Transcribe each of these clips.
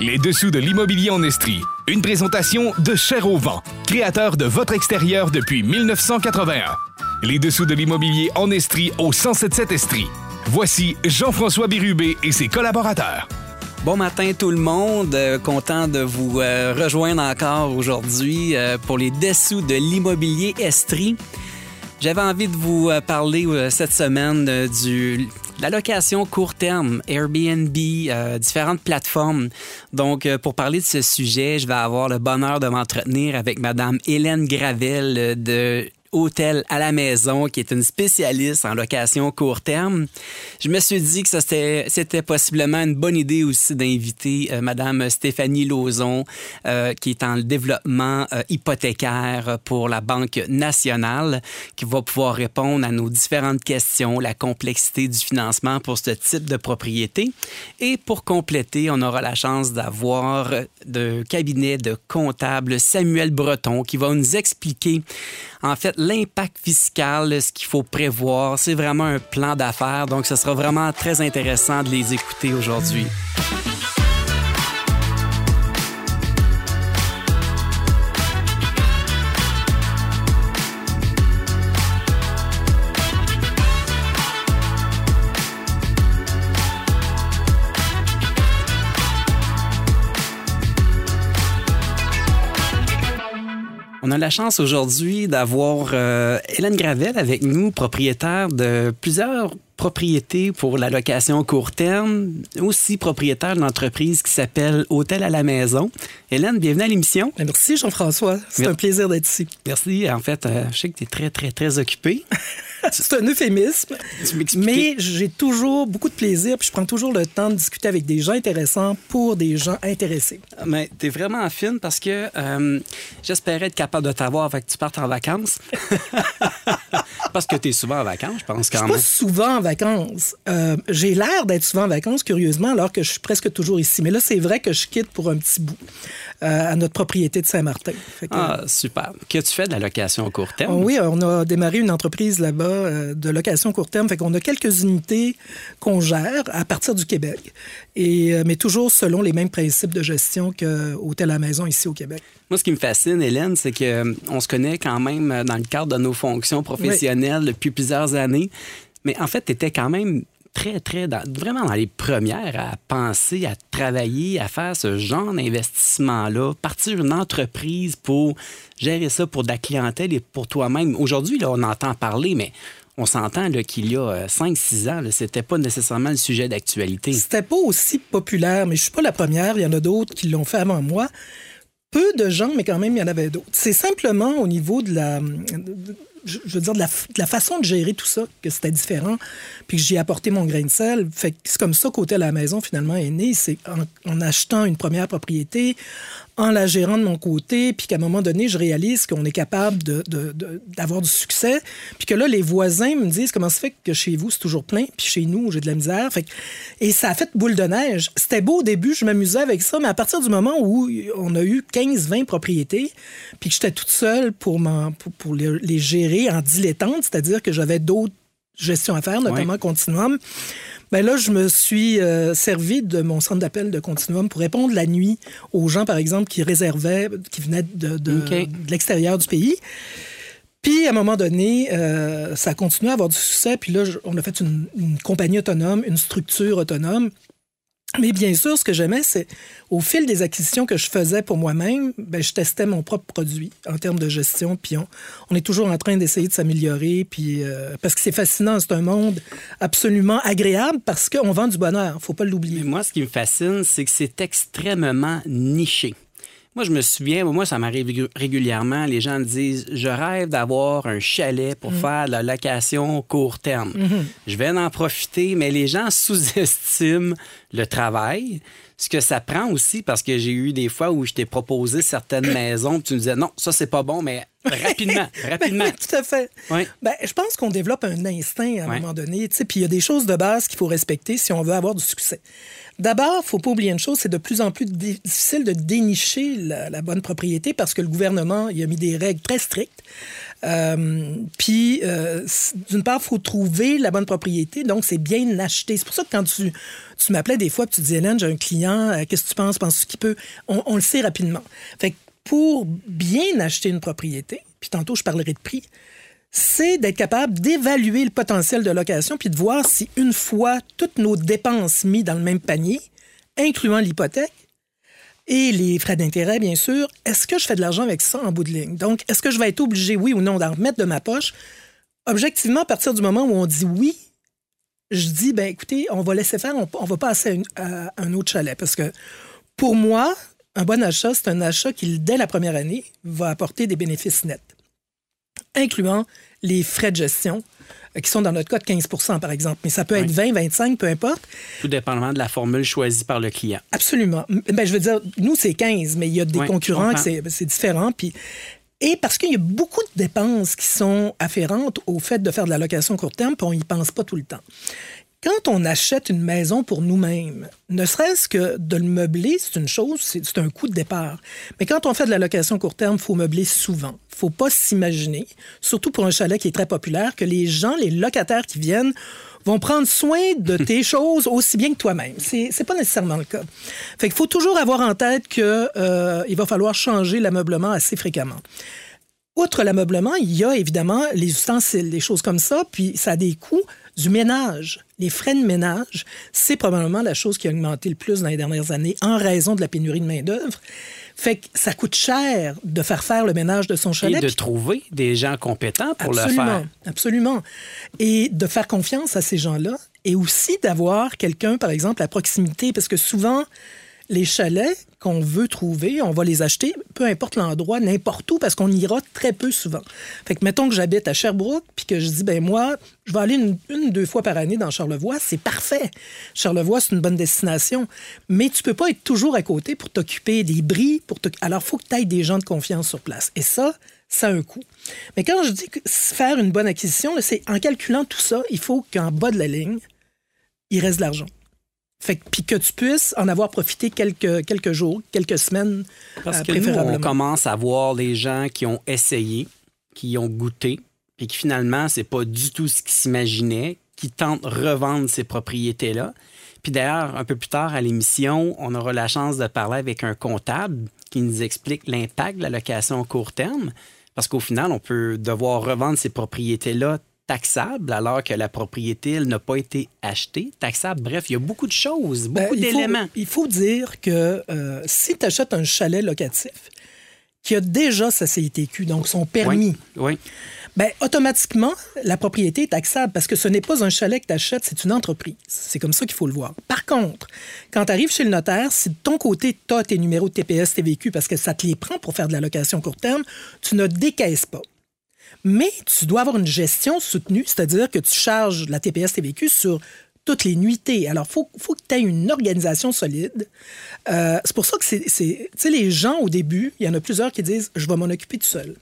Les dessous de l'immobilier en Estrie. Une présentation de Cher au créateur de votre extérieur depuis 1981. Les dessous de l'immobilier en Estrie au 1077 Estrie. Voici Jean-François Bérubé et ses collaborateurs. Bon matin tout le monde, Euh, content de vous euh, rejoindre encore aujourd'hui euh, pour les dessous de l'immobilier Estrie. J'avais envie de vous euh, parler euh, cette semaine euh, de la location court terme, Airbnb, différentes plateformes. Donc, pour parler de ce sujet, je vais avoir le bonheur de m'entretenir avec Madame Hélène Gravel de Hôtel à la maison, qui est une spécialiste en location court terme. Je me suis dit que c'était, possiblement une bonne idée aussi d'inviter euh, Madame Stéphanie Lauzon, euh, qui est en développement euh, hypothécaire pour la Banque nationale, qui va pouvoir répondre à nos différentes questions, la complexité du financement pour ce type de propriété. Et pour compléter, on aura la chance d'avoir de cabinet de comptable Samuel Breton qui va nous expliquer en fait l'impact fiscal, ce qu'il faut prévoir. C'est vraiment un plan d'affaires, donc ce sera vraiment très intéressant de les écouter aujourd'hui. A la chance aujourd'hui d'avoir euh, Hélène Gravel avec nous, propriétaire de plusieurs propriétés pour la location court terme, aussi propriétaire d'une entreprise qui s'appelle Hôtel à la maison. Hélène, bienvenue à l'émission. Ben, Merci Jean-François, c'est un plaisir d'être ici. Merci. En fait, euh, je sais que tu es très, très, très occupé. C'est un euphémisme, Tu mais j'ai toujours beaucoup de plaisir, puis je prends toujours le temps de discuter avec des gens intéressants pour des gens intéressés. Mais t'es vraiment fine parce que euh, j'espérais être capable de t'avoir avec que tu partes en vacances. parce que t'es souvent en vacances, je pense Je quand suis même. pas souvent en vacances. Euh, j'ai l'air d'être souvent en vacances, curieusement, alors que je suis presque toujours ici. Mais là, c'est vrai que je quitte pour un petit bout euh, à notre propriété de Saint-Martin. Fait que, Ah, super. Que tu fais de la location court terme? Oh oui, on a démarré une entreprise là-bas euh, de location court terme. Fait qu'on a quelques unités qu'on gère à partir du Québec. Et, mais toujours selon les mêmes principes de gestion que Hôtel à la maison ici au Québec. Moi, ce qui me fascine, Hélène, c'est que euh, on se connaît quand même dans le cadre de nos fonctions professionnelles depuis plusieurs années. Mais en fait, tu étais quand même très, très, vraiment dans les premières à penser, à travailler, à faire ce genre d'investissement-là, partir une entreprise pour gérer ça pour de la clientèle et pour toi-même. Aujourd'hui, là, on entend parler, mais on s'entend qu'il y a 5-6 ans, là, c'était pas nécessairement le sujet d'actualité. C'était pas aussi populaire, mais je suis pas la première. Il y en a d'autres qui l'ont fait avant moi. Peu de gens, mais quand même, il y en avait d'autres. C'est simplement au niveau de la. Je veux dire, de la, façon de gérer tout ça, que c'était différent, puis que j'y ai apporté mon grain de sel. Fait c'est comme ça qu'Hôtel à la maison, finalement, est né. C'est en achetant une première propriété, en la gérant de mon côté, puis qu'à un moment donné, je réalise qu'on est capable de- de- de- d'avoir du succès, puis que là, les voisins me disent comment ça fait que chez vous, c'est toujours plein, puis chez nous, j'ai de la misère? Fait que- et ça a fait boule de neige. C'était beau au début, je m'amusais avec ça, mais à partir du moment où on a eu 15-20 propriétés, puis que j'étais toute seule pour, m'en- pour, pour les, les gérer en dilettante, c'est-à-dire que j'avais d'autres gestions à faire, notamment Continuum, ben là, je me suis euh, servi de mon centre d'appel de Continuum pour répondre la nuit aux gens, par exemple, qui réservaient, qui venaient de, de- OK. de l'extérieur du pays. Puis, à un moment donné, euh, ça a continué à avoir du succès. Puis là, je- on a fait une, une compagnie autonome, une structure autonome. Mais bien sûr, ce que j'aimais, c'est au fil des acquisitions que je faisais pour moi-même, ben, je testais mon propre produit en termes de gestion. Puis on, est toujours en train d'essayer de s'améliorer. Puis euh, parce que c'est fascinant, c'est un monde absolument agréable parce qu'on vend du bonheur. Faut pas l'oublier. Mais moi, ce qui me fascine, c'est que c'est extrêmement niché. Moi, je me souviens, moi, ça m'arrive régu- régulièrement. Les gens me disent Je rêve d'avoir un chalet pour faire de la location court terme. Je vais en profiter, mais les gens sous-estiment le travail. Ce que ça prend aussi, parce que j'ai eu des fois où je t'ai proposé certaines maisons, puis tu me disais non, ça c'est pas bon, mais rapidement, rapidement. Ben oui, tout à fait. Oui. Ben, je pense qu'on développe un instinct à un moment donné. Puis il y a des choses de base qu'il faut respecter si on veut avoir du succès. D'abord, il faut pas oublier une chose, c'est de plus en plus difficile de dénicher la, bonne propriété parce que le gouvernement il a mis des règles très strictes. Euh, puis, euh, d'une part, il faut trouver la bonne propriété, donc c'est bien acheté. C'est pour ça que quand tu Tu m'appelais des fois, puis tu disais, Hélène, j'ai un client, euh, qu'est-ce que tu penses? Penses-tu qu'il peut? On, le sait rapidement. Fait pour bien acheter une propriété, puis tantôt je parlerai de prix, c'est d'être capable d'évaluer le potentiel de location puis de voir si une fois toutes nos dépenses mises dans le même panier, incluant l'hypothèque et les frais d'intérêt, bien sûr, est-ce que je fais de l'argent avec ça en bout de ligne? Donc, est-ce que je vais être obligé, oui ou non, d'en remettre de ma poche? Objectivement, à partir du moment où on dit oui, je dis, ben écoutez, on va laisser faire, on, va passer à, à un autre chalet. Parce que pour moi, un bon achat, c'est un achat qui, dès la première année, va apporter des bénéfices nets, incluant les frais de gestion, euh, qui sont dans notre cas de 15% par exemple. Mais ça peut être 20, 25, peu importe. Tout dépendamment de la formule choisie par le client. Absolument. Ben, je veux dire, nous, c'est 15, mais il y a des concurrents que c'est différent. Puis, et parce qu'il y a beaucoup de dépenses qui sont afférentes au fait de faire de la location court terme, puis on n'y pense pas tout le temps. Quand on achète une maison pour nous-mêmes, ne serait-ce que de le meubler, c'est une chose, c'est un coût de départ. Mais quand on fait de la location court terme, il faut meubler souvent. Il faut pas s'imaginer, surtout pour un chalet qui est très populaire, que les gens, les locataires qui viennent, vont prendre soin de tes choses aussi bien que toi-même. C'est, c'est pas nécessairement le cas. Fait qu'il faut toujours avoir en tête qu'il euh, va falloir changer l'ameublement assez fréquemment. Outre l'ameublement, il y a évidemment les ustensiles, des choses comme ça, puis ça a des coûts du ménage. Les frais de ménage, c'est probablement la chose qui a augmenté le plus dans les dernières années en raison de la pénurie de main-d'œuvre. Fait que ça coûte cher de faire faire le ménage de son chalet. Et de trouver des gens compétents pour le faire. Absolument. Et de faire confiance à ces gens-là. Et aussi d'avoir quelqu'un, par exemple, à proximité. Parce que souvent, les chalets qu'on veut trouver, on va les acheter, peu importe l'endroit, n'importe où, parce qu'on ira très peu souvent. Fait que mettons que j'habite à Sherbrooke, puis que je dis, ben moi, je vais aller une, deux fois par année dans Charlevoix, c'est parfait. Charlevoix, c'est une bonne destination. Mais tu peux pas être toujours à côté pour t'occuper des bris. Pour Alors, il faut que tu aies des gens de confiance sur place. Et ça, ça a un coût. Mais quand je dis faire une bonne acquisition, c'est en calculant tout ça, il faut qu'en bas de la ligne, il reste de l'argent. Fait puis que tu puisses en avoir profité quelques, quelques jours, quelques semaines, Parce euh, que nous, on commence à voir les gens qui ont essayé, qui ont goûté, puis qui finalement, c'est pas du tout ce qu'ils s'imaginaient, qui tentent de revendre ces propriétés-là. Puis d'ailleurs, un peu plus tard à l'émission, on aura la chance de parler avec un comptable qui nous explique l'impact de la location à court terme. Parce qu'au final, on peut devoir revendre ces propriétés-là taxable alors que la propriété n'a pas été achetée, taxable. Bref, il y a beaucoup de choses, ben, beaucoup d'éléments. Il faut dire que euh, si tu achètes un chalet locatif qui a déjà sa CITQ, donc son permis, oui, Ben, automatiquement, la propriété est taxable parce que ce n'est pas un chalet que tu achètes, c'est une entreprise. C'est comme ça qu'il faut le voir. Par contre, quand tu arrives chez le notaire, si de ton côté, tu as tes numéros de TPS, TVQ, parce que ça te les prend pour faire de la location court terme, tu ne décaisses pas. Mais tu dois avoir une gestion soutenue, c'est-à-dire que tu charges la TPS TVQ sur toutes les nuitées. Alors, il faut, faut, que tu aies une organisation solide. Euh, c'est pour ça que c'est. Tu sais, les gens, au début, il y en a plusieurs qui disent Je vais m'en occuper tout seul.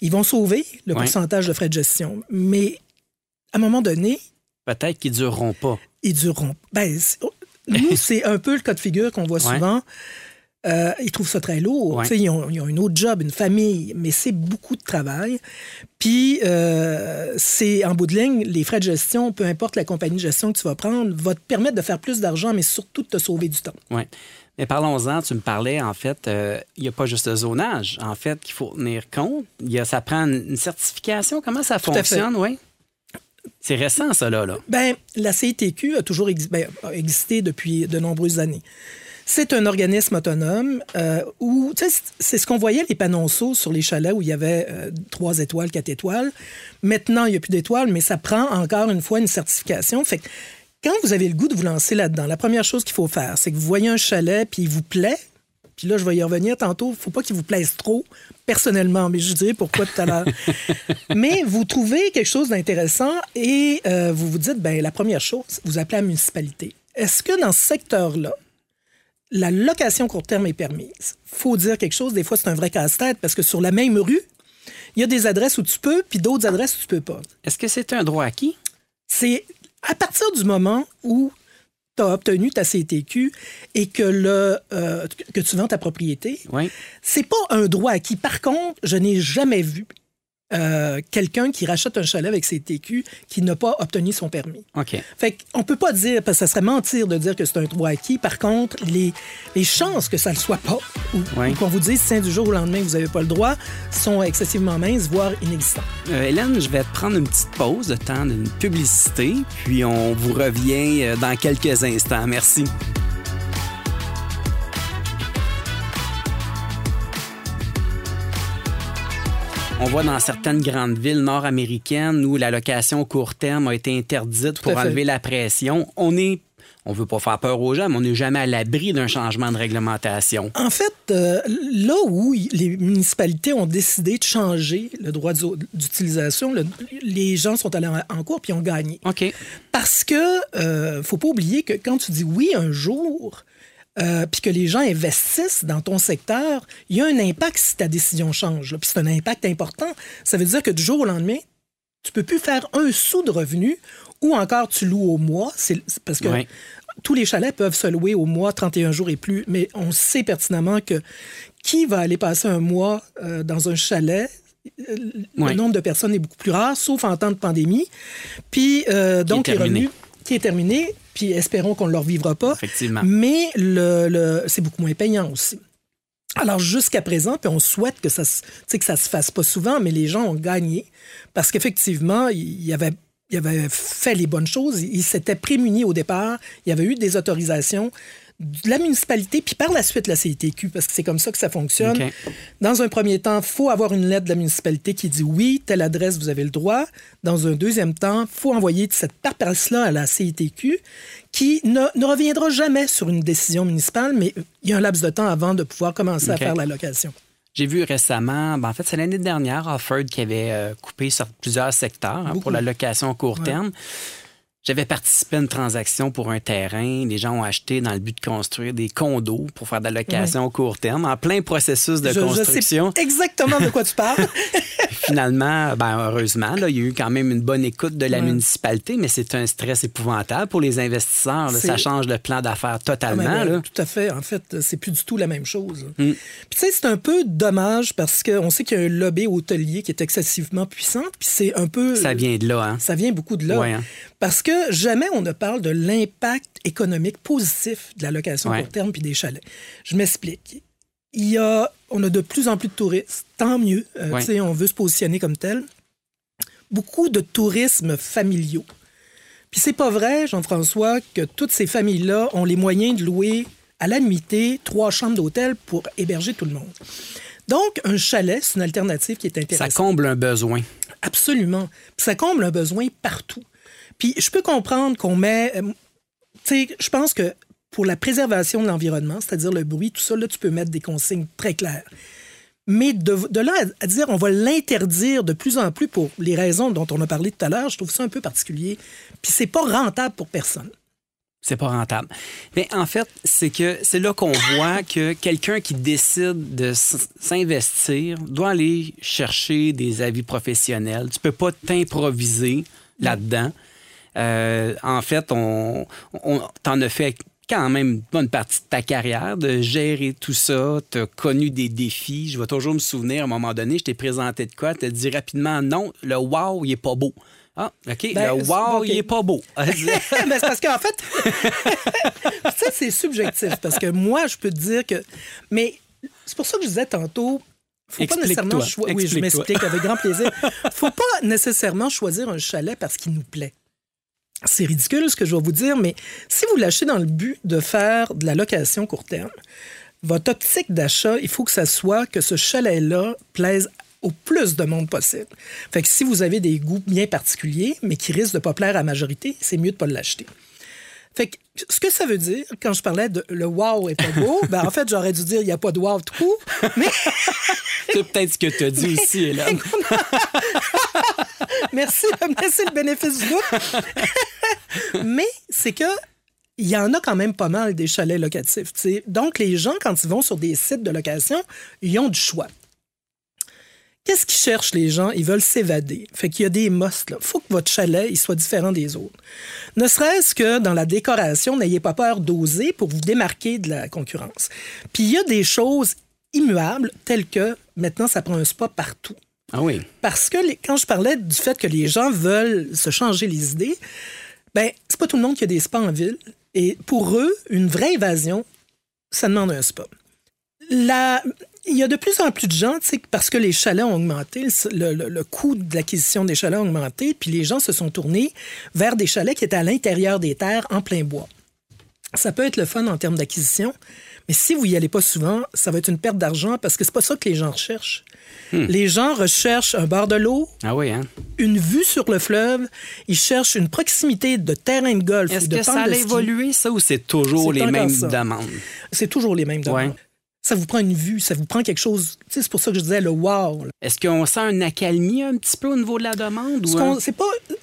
Ils vont sauver le pourcentage de frais de gestion. Mais à un moment donné. Peut-être qu'ils ne dureront pas. Ils dureront. Ben, nous, c'est un peu le cas de figure qu'on voit souvent. Euh, ils trouvent ça très lourd. Ils, ont, ils, ont, une autre job, une famille, mais c'est beaucoup de travail. Puis, euh, c'est en bout de ligne, les frais de gestion, peu importe la compagnie de gestion que tu vas prendre, va te permettre de faire plus d'argent, mais surtout de te sauver du temps. Oui. Mais parlons-en, tu me parlais, en fait, euh, il n'y a pas juste le zonage, en fait, qu'il faut tenir compte. Y a, ça prend une certification. Comment ça fonctionne, oui? C'est récent, ça, là. là. Ben, la CITQ a toujours ben, a existé depuis de nombreuses années. C'est un organisme autonome euh, où, c'est ce qu'on voyait les panonceaux sur les chalets où il y avait euh, trois étoiles, quatre étoiles. Maintenant, il n'y a plus d'étoiles, mais ça prend encore une fois une certification. Fait que quand vous avez le goût de vous lancer là-dedans, la première chose qu'il faut faire, c'est que vous voyez un chalet puis il vous plaît. Puis là, je vais y revenir tantôt. Il ne faut pas qu'il vous plaise trop, personnellement, mais je dirais pourquoi tout à l'heure. mais vous trouvez quelque chose d'intéressant et euh, vous vous dites, ben la première chose, vous appelez la municipalité. Est-ce que dans ce secteur-là, la location court terme est permise. faut dire quelque chose, des fois c'est un vrai casse-tête parce que sur la même rue, il y a des adresses où tu peux, puis d'autres adresses où tu peux pas. Est-ce que c'est un droit acquis? C'est à partir du moment où tu as obtenu ta CTQ et que, le, euh, que tu vends ta propriété, oui. c'est pas un droit acquis. Par contre, je n'ai jamais vu euh, quelqu'un qui rachète un chalet avec ses TQ qui n'a pas obtenu son permis. OK. Fait qu'on peut pas dire, parce que ça serait mentir de dire que c'est un droit acquis. Par contre, les, les chances que ça ne le soit pas, ou, Ouais. ou qu'on vous dise, tiens, du jour au lendemain, vous n'avez pas le droit, sont excessivement minces, voire inexistantes. Euh, Hélène, je vais te prendre une petite pause de temps d'une publicité, puis on vous revient euh, dans quelques instants. Merci. On voit dans certaines grandes villes nord-américaines où la location court terme a été interdite pour enlever la pression. On est, on veut pas faire peur aux gens, mais on n'est jamais à l'abri d'un changement de réglementation. En fait, euh, là où les municipalités ont décidé de changer le droit d'u- d'utilisation, le- les gens sont allés en, en cours puis ont gagné. OK. Parce que euh, faut pas oublier que quand tu dis oui un jour, euh, puis que les gens investissent dans ton secteur, il y a un impact si ta décision change. Puis c'est un impact important. Ça veut dire que du jour au lendemain, tu peux plus faire un sou de revenu ou encore tu loues au mois. C'est parce que tous les chalets peuvent se louer au mois, 31 jours et plus, mais on sait pertinemment que qui va aller passer un mois euh, dans un chalet? Euh. Le nombre de personnes est beaucoup plus rare, sauf en temps de pandémie. Puis, euh, donc, les revenus qui est terminé, puis espérons qu'on ne le revivra pas. Effectivement. Mais le, le- c'est beaucoup moins payant aussi. Alors, jusqu'à présent, puis on souhaite que ça, que ça se fasse pas souvent, mais les gens ont gagné parce qu'effectivement, il y avait, il avait fait les bonnes choses. Il s'était prémuni au départ. Il y avait eu des autorisations de la municipalité, puis par la suite la CITQ, parce que c'est comme ça que ça fonctionne. Dans un premier temps, il faut avoir une lettre de la municipalité qui dit oui, telle adresse, vous avez le droit. Dans un deuxième temps, il faut envoyer cette paperasse-là à la CITQ qui ne, ne reviendra jamais sur une décision municipale, mais il y a un laps de temps avant de pouvoir commencer à faire la location. J'ai vu récemment, ben, en fait, c'est l'année dernière, Offord qui avait euh, coupé sur plusieurs secteurs hein, pour la location à court Ouais. J'avais participé à une transaction pour un terrain. Les gens ont acheté dans le but de construire des condos pour faire de la location court terme, en plein processus de Je- je, construction. sais exactement de quoi tu parles. Finalement, ben, heureusement, là, il y a eu quand même une bonne écoute de la municipalité, mais c'est un stress épouvantable pour les investisseurs. là. Ça change le plan d'affaires totalement. Ah, là. ben, tout à fait. En fait, c'est plus du tout la même chose. Mm. Puis tu sais, c'est un peu dommage parce qu'on sait qu'il y a un lobby hôtelier qui est excessivement puissant. Puis c'est un peu... Ça vient de là. Hein? Ça vient beaucoup de là. Ouais, hein. Parce que jamais on ne parle de l'impact économique positif de la location Ouais. court terme puis des chalets. Je m'explique. Il y a, on a de plus en plus de touristes. Tant mieux. Euh, Ouais. On veut se positionner comme tel. Beaucoup de tourisme familiaux. Puis c'est pas vrai, Jean-François, que toutes ces familles-là ont les moyens de louer à la nuitée trois chambres d'hôtel pour héberger tout le monde. Donc, un chalet, c'est une alternative qui est Ça intéressante. comble un besoin. Absolument. Puis ça comble un besoin partout. Puis je peux comprendre qu'on met. euh, tu sais, je pense que pour la préservation de l'environnement, c'est-à-dire le bruit, tout ça, là, tu peux mettre des consignes très claires. Mais de, là à, dire on va l'interdire de plus en plus pour les raisons dont on a parlé tout à l'heure, je trouve ça un peu particulier. Puis c'est pas rentable pour personne. C'est pas rentable. Mais en fait, c'est que c'est là qu'on voit que quelqu'un qui décide de s'investir doit aller chercher des avis professionnels. Tu peux pas t'improviser là-dedans. Euh, en fait, on, on t'en as fait quand même une bonne partie de ta carrière de gérer tout ça. Tu as connu des défis. Je vais toujours me souvenir, à un moment donné, je t'ai présenté de quoi? Tu as dit rapidement non, le wow, il est pas beau. Ah, OK, Ben, le wow, OK. il est pas beau. Ben, c'est parce qu'en fait, ça, c'est subjectif. Parce que moi, je peux te dire que. Mais c'est pour ça que je disais tantôt. Faut pas Explique-toi. nécessairement choi- Oui, je m'explique avec grand plaisir. Faut pas nécessairement choisir un chalet parce qu'il nous plaît. C'est ridicule ce que je vais vous dire, mais si vous l'achetez dans le but de faire de la location court terme, votre optique d'achat, il faut que ça soit que ce chalet-là plaise au plus de monde possible. Fait que si vous avez des goûts bien particuliers, mais qui risquent de pas plaire à la majorité, c'est mieux de pas l'acheter. Fait que ce que ça veut dire, quand je parlais de le wow est pas beau, ben en fait, j'aurais dû dire il n'y a pas de wow tout mais C'est peut-être ce que tu as dit aussi, Hélène. merci de me laisser le bénéfice du. Mais c'est que il y en a quand même pas mal des chalets locatifs. tu sais. Donc, les gens, quand ils vont sur des sites de location, ils ont du choix. Qu'est-ce qu'ils cherchent, les gens? Ils veulent s'évader. Fait qu'il y a des musts, là. faut que votre chalet il soit différent des autres. Ne serait-ce que dans la décoration, n'ayez pas peur d'oser pour vous démarquer de la concurrence. Puis il y a des choses immuables, telles que maintenant, ça prend un spa partout. Ah oui. Parce que quand je parlais du fait que les gens veulent se changer les idées, ben c'est pas tout le monde qui a des spas en ville. Et pour eux, une vraie évasion, ça demande un spa. Il y a de plus en plus de gens, parce que les chalets ont augmenté, le coût de l'acquisition des chalets a augmenté, puis les gens se sont tournés vers des chalets qui étaient à l'intérieur des terres, en plein bois. Ça peut être le fun en termes d'acquisition, mais si vous y allez pas souvent, ça va être une perte d'argent parce que c'est pas ça que les gens recherchent. Les gens recherchent un bord de l'eau, Ah oui, hein? une vue sur le fleuve, ils cherchent une proximité de terrain de golf Est-ce ou de que ça a évolué, ça, ou c'est toujours les mêmes demandes? C'est toujours les mêmes demandes. Ça vous prend une vue, ça vous prend quelque chose. C'est pour ça que je disais le wow. Est-ce qu'on sent un accalmie un petit peu au niveau de la demande? Ce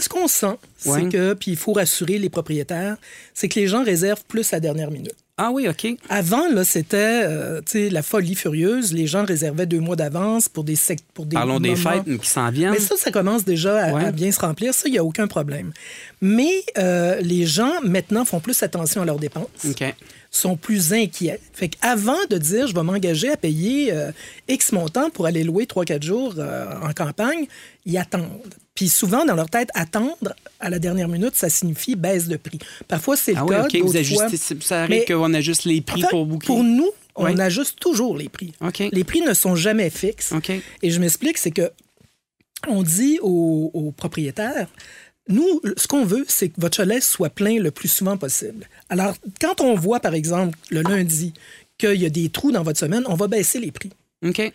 qu'on ce sent, c'est que puis il faut rassurer les propriétaires, c'est que les gens réservent plus à la dernière minute. Ah oui, OK. Avant là, c'était euh, la folie furieuse, les gens réservaient deux mois d'avance pour des sec- pour des Parlons des fêtes qui s'en viennent. Mais ça, ça commence déjà à, Ouais. à bien se remplir. Ça, il n'y a aucun problème. Mais euh, les gens, maintenant, font plus attention à leurs dépenses, OK. Sont plus inquiets. Fait qu'avant de dire, je vais m'engager à payer euh, X montant pour aller louer 3-4 jours euh, en campagne, ils attendent. Puis souvent, dans leur tête, attendre à la dernière minute, ça signifie baisse de prix. Parfois, c'est le Ah oui, cas. Vous ajustez, fois- ça arrive qu'on ajuste les prix pour boucler? Pour nous, on Oui. ajuste toujours les prix. Les prix ne sont jamais fixes. Et je m'explique, c'est que on dit aux, aux propriétaires, nous, ce qu'on veut, c'est que votre chalet soit plein le plus souvent possible. Alors, quand on voit, par exemple, le lundi, qu'il y a des trous dans votre semaine, on va baisser les prix. OK.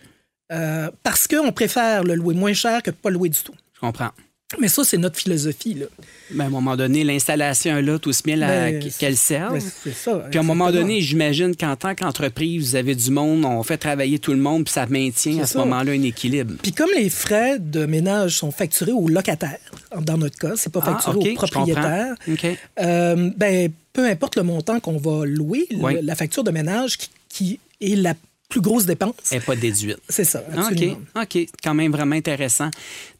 Euh, parce qu'on préfère le louer moins cher que de pas le louer du tout. Je comprends. Mais ça, c'est notre philosophie. Là. Mais à un moment donné, l'installation est là, tout se la- Ben, qu'elle serve. Ben, c'est ça. Puis à un moment donné, j'imagine qu'en tant qu'entreprise, vous avez du monde, on fait travailler tout le monde, puis ça maintient à ce moment-là un équilibre. Puis comme les frais de ménage sont facturés aux locataires, dans notre cas, c'est pas Ah, facturé aux propriétaires. comprends. OK. Euh, ben, peu importe le montant qu'on va louer, le- la facture de ménage qui, qui est la plus grosse dépense, Elle n'est pas déduite. c'est ça, Ah, absolument. OK. OK. Quand même vraiment intéressant.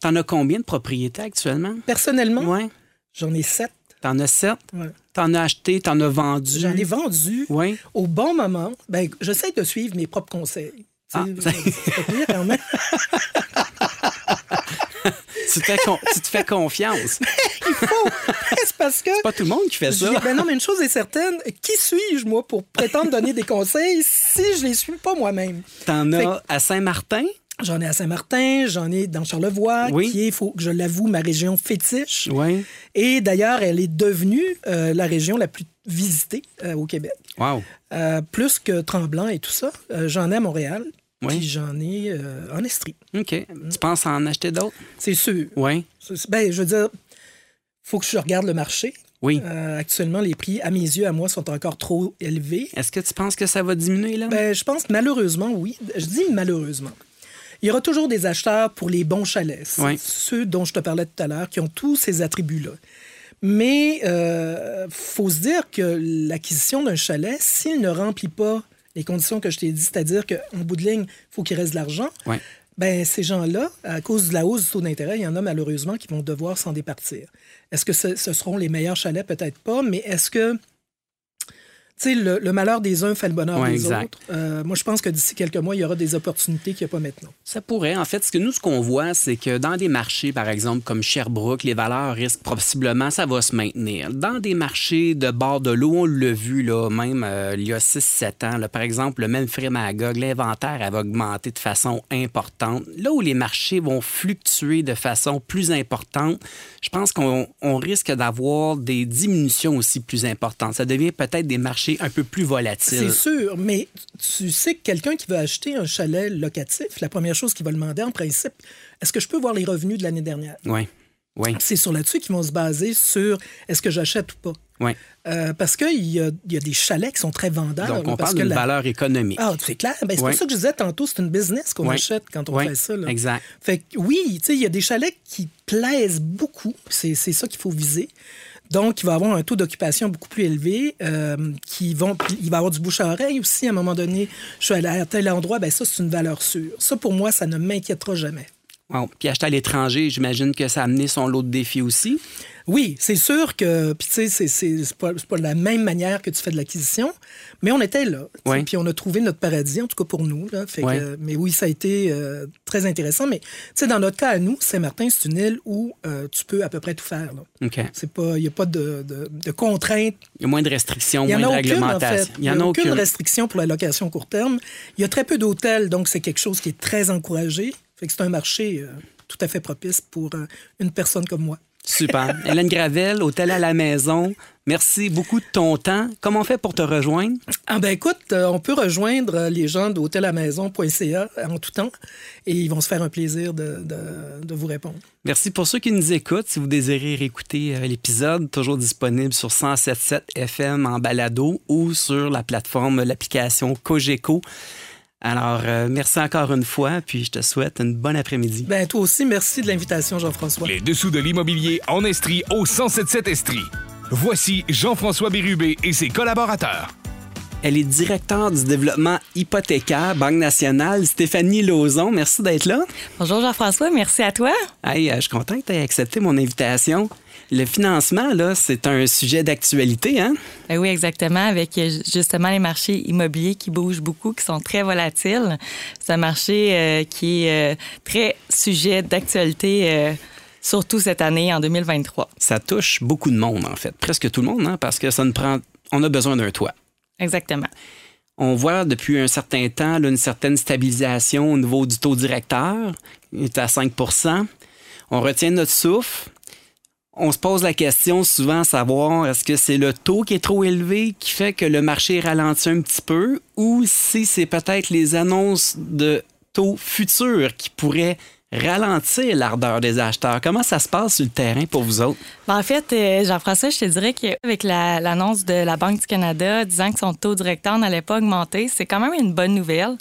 T'en as combien de propriétés actuellement? Personnellement, Ouais. j'en ai sept. T'en as sept? Ouais. T'en as acheté, t'en as vendu? J'en ai vendu Oui. au bon moment. Ben, j'essaie de suivre mes propres conseils. Tu Ah. pire quand même. tu, te con- tu te fais confiance. c'est parce que. Pas tout le monde qui fait ça. Ben non, mais une chose est certaine, qui suis-je, moi, pour prétendre donner des conseils si je les suis pas moi-même? T'en Fait as à Saint-Martin? J'en ai à Saint-Martin, j'en ai dans Charlevoix, Oui. qui est, faut que je l'avoue, ma région fétiche. Oui. Et d'ailleurs, elle est devenue euh, la région la plus visitée euh, au Québec. Wow. Euh, plus que Tremblant et tout ça. J'en ai à Montréal, Oui. puis j'en ai euh, en Estrie. OK. Tu penses en acheter d'autres? C'est sûr. Oui. Ben, je veux dire, faut que je regarde le marché. Oui. Euh, actuellement, les prix, à mes yeux, à moi, sont encore trop élevés. Est-ce que tu penses que ça va diminuer, là? Ben, je pense malheureusement, oui. Je dis malheureusement. Il y aura toujours des acheteurs pour les bons chalets. Oui. Ceux dont je te parlais tout à l'heure, qui ont tous ces attributs-là. Mais euh, faut se dire que l'acquisition d'un chalet, s'il ne remplit pas les conditions que je t'ai dit, c'est-à-dire qu'en bout de ligne, il faut qu'il reste de l'argent, ben, ces gens-là, à cause de la hausse du taux d'intérêt, il y en a malheureusement qui vont devoir s'en départir. Est-ce que ce, ce seront les meilleurs chalets? Peut-être pas, mais est-ce que. Sais, le, le malheur des uns fait le bonheur Ouais, des exact. autres. Euh, moi, je pense que d'ici quelques mois, il y aura des opportunités qu'il n'y a pas maintenant. Ça pourrait. En fait, ce que nous, ce qu'on voit, c'est que dans des marchés, par exemple, comme Sherbrooke, les valeurs risquent possiblement, ça va se maintenir. Dans des marchés de bord de l'eau, on l'a vu, là, même euh, il y a 6-7 ans, là, par exemple, le Memphis Magog, l'inventaire avait augmenté de façon importante. Là où les marchés vont fluctuer de façon plus importante, je pense qu'on on risque d'avoir des diminutions aussi plus importantes. Ça devient peut-être des marchés un peu plus volatiles. C'est sûr, mais tu sais que quelqu'un qui veut acheter un chalet locatif, la première chose qu'il va demander en principe, est-ce que je peux voir les revenus de l'année dernière? Oui. Oui. C'est sur là-dessus qu'ils vont se baser sur est-ce que j'achète ou pas. Oui. Euh, parce qu'il y a, il y a des chalets qui sont très vendeurs. Donc, on parce parle d'une la- valeur économique. Ah, c'est clair. Ben, c'est pour ça que je disais tantôt, c'est une business qu'on achète quand on fait ça. là. exact. Fait que oui, tu sais, il y a des chalets qui plaisent beaucoup. C'est c'est ça qu'il faut viser. Donc, il va avoir un taux d'occupation beaucoup plus élevé. euh, qui vont, il va avoir du bouche à oreille aussi. À un moment donné, je suis allé à tel endroit, ben ça, c'est une valeur sûre. Ça, pour moi, ça ne m'inquiétera jamais. Wow. Puis acheter à l'étranger, j'imagine que ça a amené son lot de défis aussi. Oui, c'est sûr que, puis tu sais, c'est pas, pas la même manière que tu fais de l'acquisition, mais on était là. Oui. Puis on a trouvé notre paradis, en tout cas pour nous. Là, fait Oui. que, mais oui, ça a été euh, très intéressant. Mais tu sais, dans notre cas à nous, Saint-Martin, c'est une île où euh, tu peux à peu près tout faire. là. OK. Il n'y a pas de, de, de contraintes. Il y a moins de restrictions, Il n'y en moins a de aucune, en fait. Il y en a aucune aucune. restriction pour la location court terme. Il y a très peu d'hôtels, donc c'est quelque chose qui est très encouragé. Fait que c'est un marché euh, tout à fait propice pour euh, une personne comme moi. Super. Hélène Gravel, Hôtel à la maison. Merci beaucoup de ton temps. Comment on fait pour te rejoindre? Ah ben écoute, euh, on peut rejoindre les gens d'hôtelamaison.ca en tout temps et ils vont se faire un plaisir de, de- de vous répondre. Merci pour ceux qui nous écoutent. Si vous désirez réécouter l'épisode, toujours disponible sur 107.7 FM en balado ou sur la plateforme, l'application Cogeco. Alors, euh, merci encore une fois, puis je te souhaite une bonne après-midi. Ben toi aussi, merci de l'invitation, Jean-François. Les dessous de l'immobilier en Estrie au 1077 Estrie. Voici Jean-François Bérubé et ses collaborateurs. Elle est directeur du développement hypothécaire, Banque nationale, Stéphanie Lauzon. Merci d'être là. Bonjour Jean-François, merci à toi. Hey, euh, je suis content que tu aies accepté mon invitation. Le financement, là, c'est un sujet d'actualité, hein? Ben oui, exactement, avec euh, justement les marchés immobiliers qui bougent beaucoup, qui sont très volatiles. C'est un marché euh, qui est euh, très sujet d'actualité, euh, surtout cette année, en 2023. Ça touche beaucoup de monde, en fait. Presque tout le monde, hein, parce que ça nous prend. On a besoin d'un toit. Exactement. On voit depuis un certain temps là, une certaine stabilisation au niveau du taux directeur. Il est à 5% On retient notre souffle. On se pose la question souvent à savoir est-ce que c'est le taux qui est trop élevé qui fait que le marché ralentit un petit peu ou si c'est peut-être les annonces de taux futurs qui pourraient ralentir l'ardeur des acheteurs. Comment ça se passe sur le terrain pour vous autres? Ben, en fait, euh, Jean-François, je te dirais qu'avec la- l'annonce de la Banque du Canada disant que son taux directeur n'allait pas augmenter, c'est quand même une bonne nouvelle.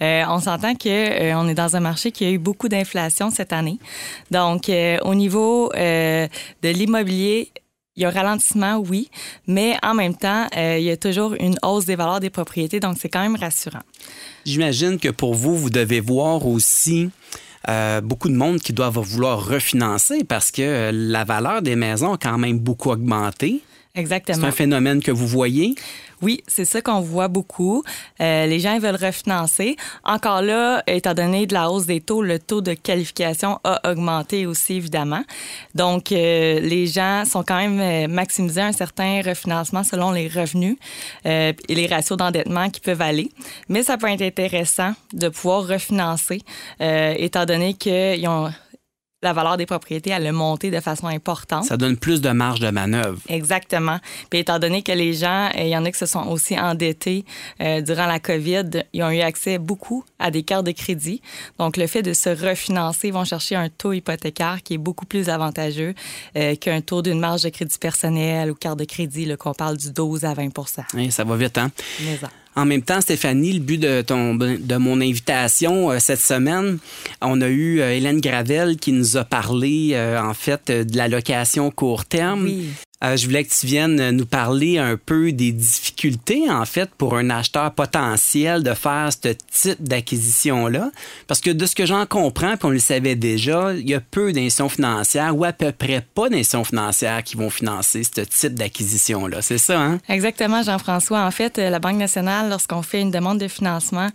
Euh, on s'entend que euh, on est dans un marché qui a eu beaucoup d'inflation cette année. Donc, au niveau de l'immobilier, il y a un ralentissement, oui, mais en même temps, euh, il y a toujours une hausse des valeurs des propriétés, donc c'est quand même rassurant. J'imagine que pour vous, vous devez voir aussi euh, beaucoup de monde qui doivent vouloir refinancer parce que euh, la valeur des maisons a quand même beaucoup augmenté. C'est Exactement. un phénomène que vous voyez? Oui, c'est ça qu'on voit beaucoup. Euh, les gens veulent refinancer. Encore là, étant donné de la hausse des taux, le taux de qualification a augmenté aussi, évidemment. Donc, euh, les gens sont quand même euh, maximisés un certain refinancement selon les revenus euh, et les ratios d'endettement qui peuvent aller. Mais ça peut être intéressant de pouvoir refinancer, euh, étant donné qu'ils ont la valeur des propriétés, elle a monté de façon importante. Ça donne plus de marge de manœuvre. Exactement. Puis étant donné que les gens, euh, il y en a qui se sont aussi endettés euh, durant la COVID, ils ont eu accès beaucoup à des cartes de crédit. Donc le fait de se refinancer, ils vont chercher un taux hypothécaire qui est beaucoup plus avantageux euh, qu'un taux d'une marge de crédit personnel ou carte de crédit, qu'on parle du 12 à 20 Hein, ça va vite, hein? Mais ça. En même temps, Stéphanie, le but de, ton, de mon invitation euh, cette semaine, on a eu euh, Hélène Gravel qui nous a parlé, euh, en fait, de la location court terme. Euh, je voulais que tu viennes euh, nous parler un peu des difficultés, en fait, pour un acheteur potentiel de faire ce type d'acquisition-là. Parce que de ce que j'en comprends, puis on le savait déjà, il y a peu d'institutions financières ou à peu près pas d'institutions financières qui vont financer ce type d'acquisition-là. C'est ça, hein? Exactement, Jean-François. En fait, euh, la Banque nationale, lorsqu'on fait une demande de financement,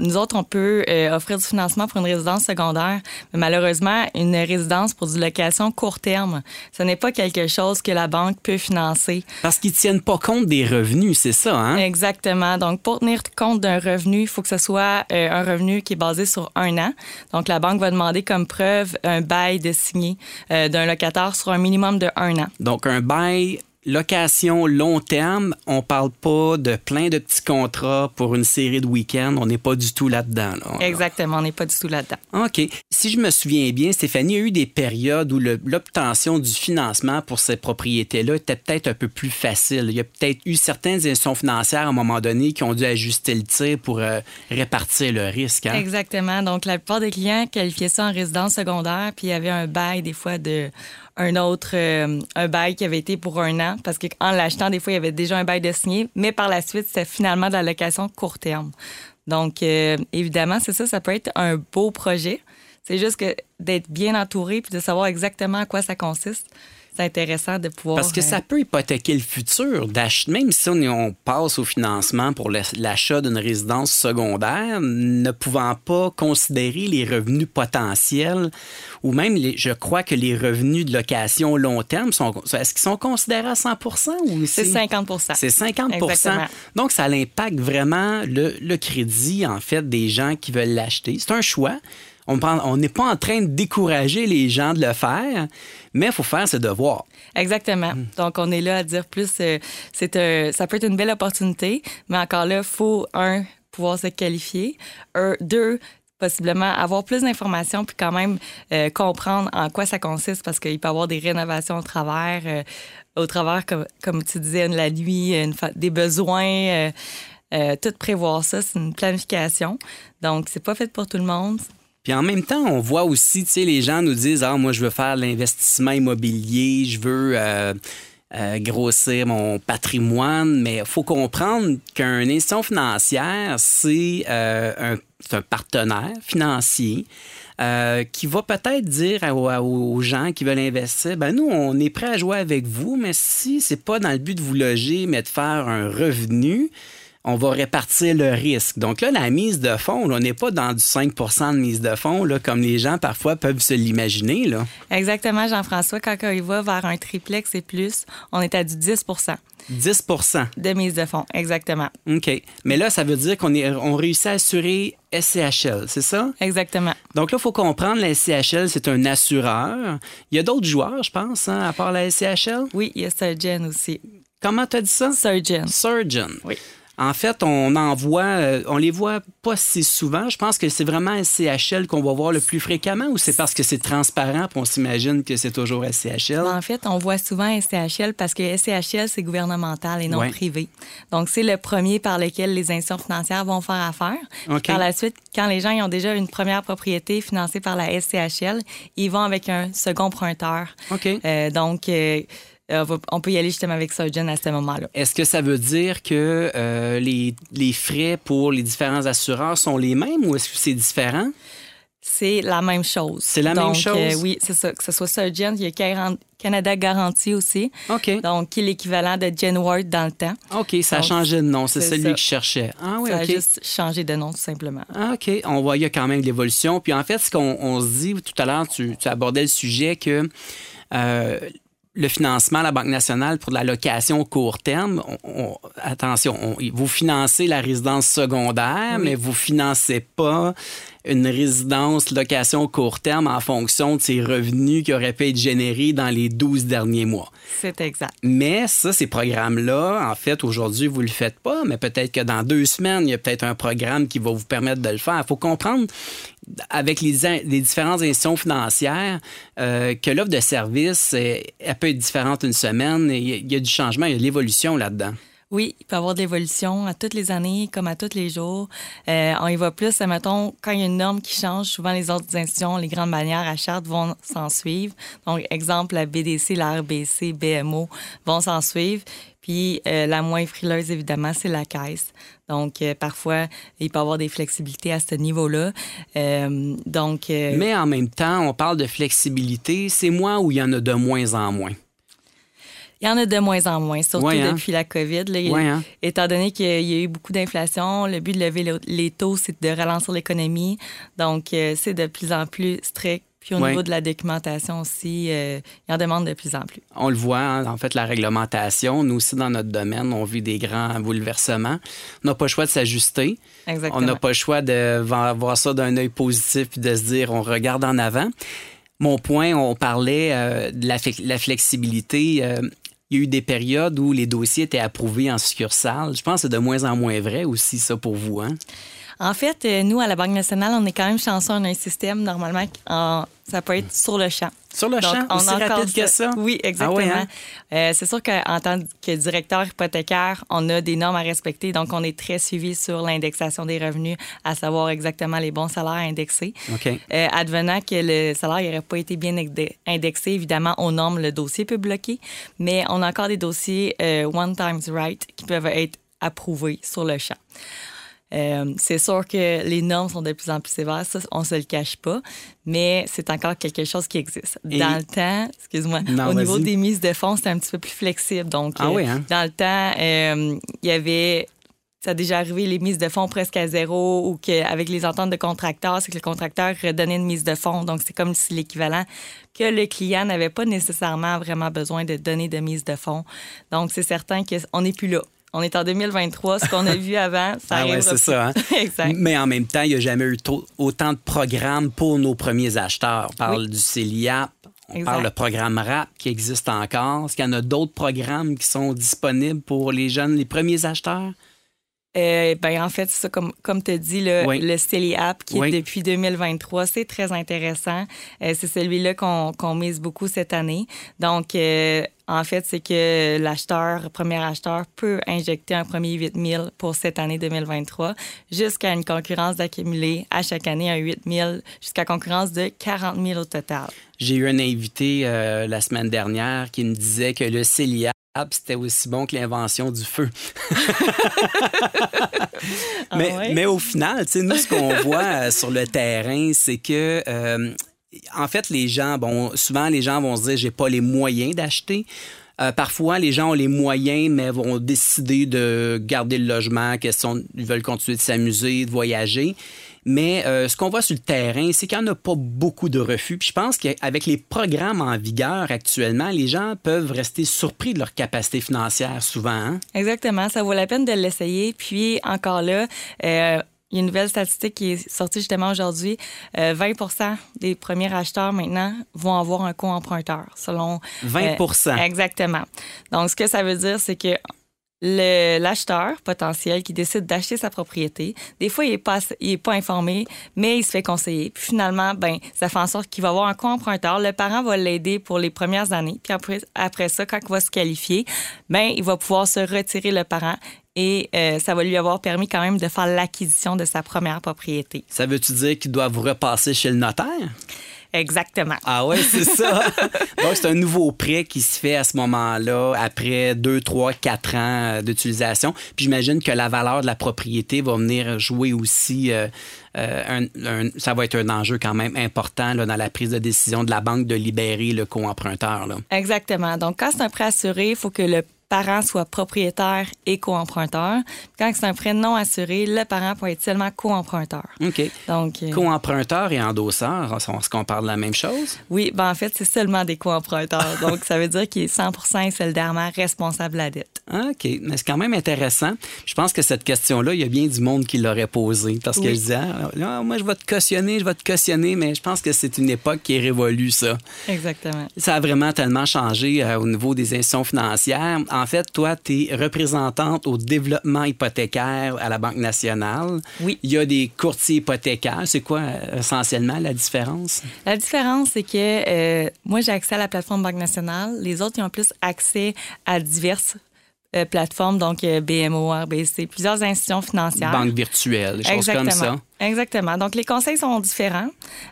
nous autres, on peut offrir du financement pour une résidence secondaire, mais malheureusement, une résidence pour du location court terme, ce n'est pas quelque chose que la banque peut financer. Parce qu'ils tiennent pas compte des revenus, c'est ça, hein? Exactement. Donc, pour tenir compte d'un revenu, il faut que ce soit euh, un revenu qui est basé sur un an. Donc, la banque va demander comme preuve un bail de signé euh, d'un locataire sur un minimum de un an. Donc, un bail location long terme, on parle pas de plein de petits contrats pour une série de week-ends. On n'est pas du tout là-dedans. là. Exactement. On n'est pas du tout là-dedans. OK. Si je me souviens bien, Stéphanie, il y a eu des périodes où l'obtention du financement pour ces propriétés-là était peut-être un peu plus facile. Il y a peut-être eu certaines institutions financières à un moment donné qui ont dû ajuster le tir pour euh, répartir le risque. hein? Exactement. Donc, la plupart des clients qualifiaient ça en résidence secondaire, puis il y avait un bail, des fois, de un autre, euh, un bail qui avait été pour un an, parce qu'en l'achetant, des fois, il y avait déjà un bail de signé, mais par la suite, c'était finalement de la location court terme. Donc, euh, évidemment, c'est ça, ça peut être un beau projet. C'est juste que d'être bien entouré puis de savoir exactement à quoi ça consiste c'est intéressant de pouvoir. Parce que ça peut hypothéquer le futur d'acheter, même si on, passe au financement pour l'achat d'une résidence secondaire, ne pouvant pas considérer les revenus potentiels ou même, les, je crois que les revenus de location long terme sont. Est-ce qu'ils sont considérés à 100 ou c'est 50 C'est 50 Donc, ça impacte vraiment le, le crédit, en fait, des gens qui veulent l'acheter. C'est un choix. On n'est pas en train de décourager les gens de le faire, mais il faut faire ses devoirs. Exactement. Hmm. Donc, on est là à dire plus, euh, c'est ça peut être une belle opportunité, mais encore là, il faut, un, pouvoir se qualifier, un, deux, possiblement avoir plus d'informations puis quand même euh, comprendre en quoi ça consiste parce qu'il peut y avoir des rénovations au travers, euh, au travers, comme, comme, tu disais, la nuit, des besoins. tout prévoir ça, c'est une planification. Donc, c'est pas fait pour tout le monde. Puis en même temps, on voit aussi, tu sais, les gens nous disent Ah, moi, je veux faire l'investissement immobilier, je veux euh, euh, grossir mon patrimoine, mais il faut comprendre qu'un institution financière, c'est euh, un, partenaire financier. qui va peut-être dire aux, gens qui veulent investir, ben nous, on est prêt à jouer avec vous, mais si c'est pas dans le but de vous loger, mais de faire un revenu, on va répartir le risque. Donc là, la mise de fonds, on n'est pas dans du 5% de mise de fonds, là, comme les gens parfois peuvent se l'imaginer. Exactement, Jean-François. Quand il va vers un triplex et plus, on est à du 10% 10% de mise de fonds, exactement. OK. Mais là, ça veut dire qu'on on réussit à assurer SCHL, c'est ça? Exactement. Donc là, il faut comprendre, la SCHL, c'est un assureur. Il y a d'autres joueurs, je pense, hein, à part la SCHL? Oui, il y a Surgeon aussi. Comment tu as dit ça? Surgeon. Surgeon. Oui. En fait, on en voit, euh, on les voit pas si souvent. Je pense que c'est vraiment SCHL qu'on va voir le plus fréquemment ou c'est parce que c'est transparent et on s'imagine que c'est toujours SCHL? En fait, on voit souvent SCHL parce que SCHL, c'est gouvernemental et non privé. Donc, c'est le premier par lequel les institutions financières vont faire affaire. Par la suite, quand les gens ont déjà une première propriété financée par la SCHL, ils vont avec un second prêteur. OK. Euh, donc, euh, euh, on peut y aller justement avec Surgeon à ce moment-là. Est-ce que ça veut dire que euh, les, les, frais pour les différents assureurs sont les mêmes ou est-ce que c'est différent? C'est la même chose. C'est la même chose? Euh, oui, c'est ça. Que ce soit Surgeon, il y a Canada Garantie aussi. OK. Donc, qui est l'équivalent de Genward dans le temps. OK, ça a changé de nom. C'est celui que je cherchais. Ah oui, ça a juste changé de nom, tout simplement. Ah, OK. On voit, il y a quand même de l'évolution. Puis en fait, ce qu'on se dit, tout à l'heure, tu, tu, abordais le sujet que le financement à la Banque nationale pour de la location court terme, attention, vous financez la résidence secondaire, mais vous financez pas une résidence location court terme en fonction de ses revenus qui auraient pu être générés dans les 12 derniers mois. C'est exact. Mais ça, ces programmes-là, en fait, aujourd'hui, vous le faites pas, mais peut-être que dans deux semaines, il y a peut-être un programme qui va vous permettre de le faire. Il faut comprendre avec les, les, différentes institutions financières euh, que l'offre de service, elle peut être différente une semaine. Il y a du changement, il y a de l'évolution là-dedans. Oui, il peut y avoir de l'évolution à toutes les années, comme à tous les jours. Euh, on y va plus, mettons, quand il y a une norme qui change, souvent les autres institutions, les grandes bannières à charte vont s'en suivre. Donc, exemple, la BDC, la RBC, BMO vont s'en suivre. Puis euh, la moins frileuse, évidemment, c'est la caisse. Donc, euh, parfois, il peut y avoir des flexibilités à ce niveau-là. donc, Mais en même temps, on parle de flexibilité. C'est moi où il y en a de moins en moins? Il y en a de moins en moins, surtout hein? depuis la COVID. Hein? Étant donné qu'il y a eu beaucoup d'inflation, le but de lever les taux, c'est de ralentir l'économie. Donc, euh, c'est de plus en plus strict. Puis au niveau de la documentation aussi, euh, il en demande de plus en plus. On le voit, hein, en fait, la réglementation, nous aussi dans notre domaine, on vit des grands bouleversements. On n'a pas le choix de s'ajuster. On n'a pas le choix de voir ça d'un œil positif puis de se dire on regarde en avant. Mon point, on parlait euh, de la, flexibilité il y a eu des périodes où les dossiers étaient approuvés en succursale. Je pense que c'est de moins en moins vrai aussi, ça, pour vous. Hein? En fait, euh, nous, à la Banque nationale, on est quand même chanceux. On a un système, normalement, ça peut être sur le champ. Sur le champ, aussi rapide que ça? Oui, exactement. Ah hein? euh, c'est sûr qu'en tant que directeur hypothécaire, on a des normes à respecter. Donc, on est très suivi sur l'indexation des revenus, à savoir exactement les bons salaires indexés. OK. Euh, advenant que le salaire n'aurait pas été bien indexé, évidemment, aux normes, le dossier peut bloquer. Mais on a encore des dossiers One Times Right qui peuvent être approuvés sur le champ. Euh, c'est sûr que les normes sont de plus en plus sévères, ça, on se le cache pas, mais c'est encore quelque chose qui existe. Dans le temps, excuse-moi, au niveau des mises de fonds, c'était un petit peu plus flexible. Donc, ah oui, hein? dans le temps, il y avait ça a déjà arrivé les mises de fonds presque à zéro ou qu'avec les ententes de contracteurs, c'est que le contracteur redonnait une mise de fonds. Donc, c'est comme si l'équivalent que le client n'avait pas nécessairement vraiment besoin de donner de mise de fonds. Donc, c'est certain qu'on n'est plus là. On est en 2023. Ce qu'on a vu avant, ça ah ouais, c'est ça. Hein? exact. Mais en même temps, il n'y a jamais eu autant de programmes pour nos premiers acheteurs. On parle du CELIAP, on parle de programme RAP qui existe encore. Est-ce qu'il y en a d'autres programmes qui sont disponibles pour les jeunes, les premiers acheteurs? Euh, ben, en fait, ça, comme, comme tu as dit, le, le App qui est depuis 2023, c'est très intéressant. Euh, c'est celui-là qu'on mise beaucoup cette année. Donc, euh, en fait, c'est que l'acheteur, premier acheteur, peut injecter un premier 8 000 pour cette année 2023 jusqu'à une concurrence d'accumuler à chaque année un 8 000 jusqu'à concurrence de 40 000 au total. J'ai eu un invité la semaine dernière qui me disait que le CELIA c'était aussi bon que l'invention du feu. Ah mais, mais, au final, nous, ce qu'on voit euh, sur le terrain, c'est que, euh, en fait, les gens, bon, souvent, les gens vont se dire, j'ai pas les moyens d'acheter. Euh, parfois, les gens ont les moyens, mais vont décider de garder le logement, question, ils veulent continuer de s'amuser, de voyager. Mais euh, ce qu'on voit sur le terrain, c'est qu'il n'y en a pas beaucoup de refus. Puis je pense qu'avec les programmes en vigueur actuellement, les gens peuvent rester surpris de leur capacité financière souvent. Hein? Exactement. Ça vaut la peine de l'essayer. Puis encore là, euh, il y a une nouvelle statistique qui est sortie justement aujourd'hui. 20% euh, des premiers acheteurs maintenant vont avoir un co-emprunteur, selon... 20% Exactement. Donc, ce que ça veut dire, c'est que l'acheteur potentiel qui décide d'acheter sa propriété, des fois, il n'est pas, est pas informé, mais il se fait conseiller. Puis finalement, ben, ça fait en sorte qu'il va avoir un co-emprunteur. Le parent va l'aider pour les premières années. Puis après, après ça, quand il va se qualifier, ben, il va pouvoir se retirer le parent et euh, ça va lui avoir permis quand même de faire l'acquisition de sa première propriété. Ça veut-tu dire qu'il doit vous repasser chez le notaire? Exactement. Ah ouais, c'est ça. Donc, c'est un nouveau prêt qui se fait à ce moment-là, après 2, 3, 4 ans euh, d'utilisation. Puis j'imagine que la valeur de la propriété va venir jouer aussi. Euh, euh, un, ça va être un enjeu quand même important là, dans la prise de décision de la banque de libérer le co-emprunteur. Exactement. Donc, quand c'est un prêt assuré, il faut que le parent soit propriétaire et co-emprunteur. Quand c'est un prêt non assuré, le parent peut être seulement co-emprunteur. OK. Donc, euh, co-emprunteur et endosseur, est-ce qu'on parle de la même chose? Oui, ben en fait, c'est seulement des co-emprunteurs. Donc, ça veut dire qu'il est 100% solidairement responsable de la dette. OK. Mais c'est quand même intéressant. Je pense que cette question-là, il y a bien du monde qui l'aurait posée parce que je disais, ah, moi, je vais te cautionner, je vais te cautionner, mais je pense que c'est une époque qui est révolue, ça. Exactement. Ça a vraiment tellement changé euh, au niveau des institutions financières en fait, toi, tu es représentante au développement hypothécaire à la Banque nationale. Oui. Il y a des courtiers hypothécaires. C'est quoi euh, essentiellement la différence? La différence, c'est que euh, moi, j'ai accès à la plateforme Banque nationale. Les autres, ils ont plus accès à diverses euh, plateformes, donc BMO, RBC, plusieurs institutions financières. Banque virtuelle, des choses comme ça. Exactement. Donc, les conseils sont différents.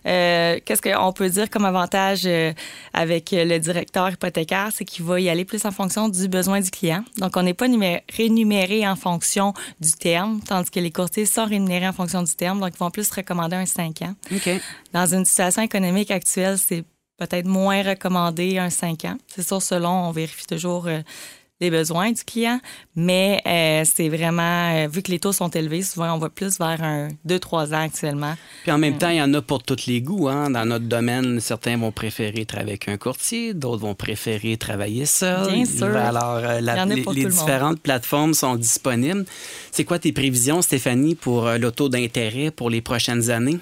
Euh, Qu'est-ce qu'on peut dire comme avantage euh, avec le directeur hypothécaire? C'est qu'il va y aller plus en fonction du besoin du client. Donc, on n'est pas rémunéré en fonction du terme, tandis que les courtiers sont rémunérés en fonction du terme. Donc, ils vont plus recommander un 5 ans. Dans une situation économique actuelle, c'est peut-être moins recommandé un 5 ans. C'est sûr, selon, on vérifie toujours euh, les besoins du client, mais euh, c'est vraiment, euh, vu que les taux sont élevés, souvent on va plus vers un 2-3 ans actuellement. Puis en même euh, temps, il y en a pour tous les goûts. Hein. Dans notre domaine, certains vont préférer travailler avec un courtier, d'autres vont préférer travailler seul. Bien sûr. Alors, les, différentes plateformes sont disponibles. C'est quoi tes prévisions, Stéphanie, pour le taux d'intérêt pour les prochaines années?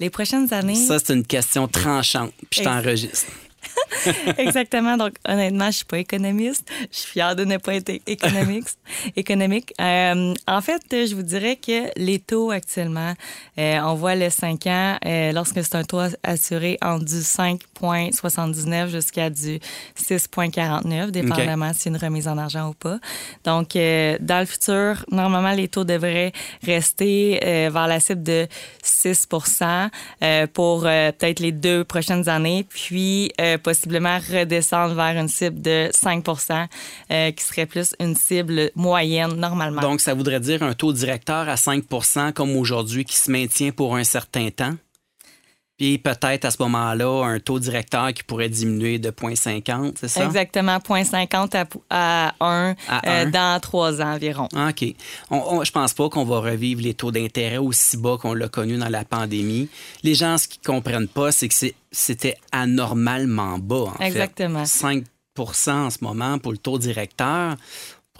Les prochaines années. Ça, c'est une question tranchante. Puis je t'enregistre. Exactement. Donc, honnêtement, je suis pas économiste. Je suis fière de ne pas être économiste, économique. Euh, en fait, je vous dirais que les taux actuellement, euh, on voit les 5 ans, euh, lorsque c'est un taux assuré entre du 5,79 jusqu'à du 6,49, dépendamment si c'est une remise en argent ou pas. Donc, dans le futur, normalement, les taux devraient rester vers la cible de 6 pour peut-être les deux prochaines années. Puis, possiblement redescendre vers une cible de 5% euh, qui serait plus une cible moyenne normalement. Donc, ça voudrait dire un taux directeur à 5% comme aujourd'hui qui se maintient pour un certain temps? Puis peut-être à ce moment-là, un taux directeur qui pourrait diminuer de 0,50, c'est ça? Exactement, 0,50 à, 1 euh, dans trois ans environ. Ah, OK. On, je pense pas qu'on va revivre les taux d'intérêt aussi bas qu'on l'a connu dans la pandémie. Les gens, ce qu'ils comprennent pas, c'est que c'était anormalement bas, en Exactement. 5% en ce moment pour le taux directeur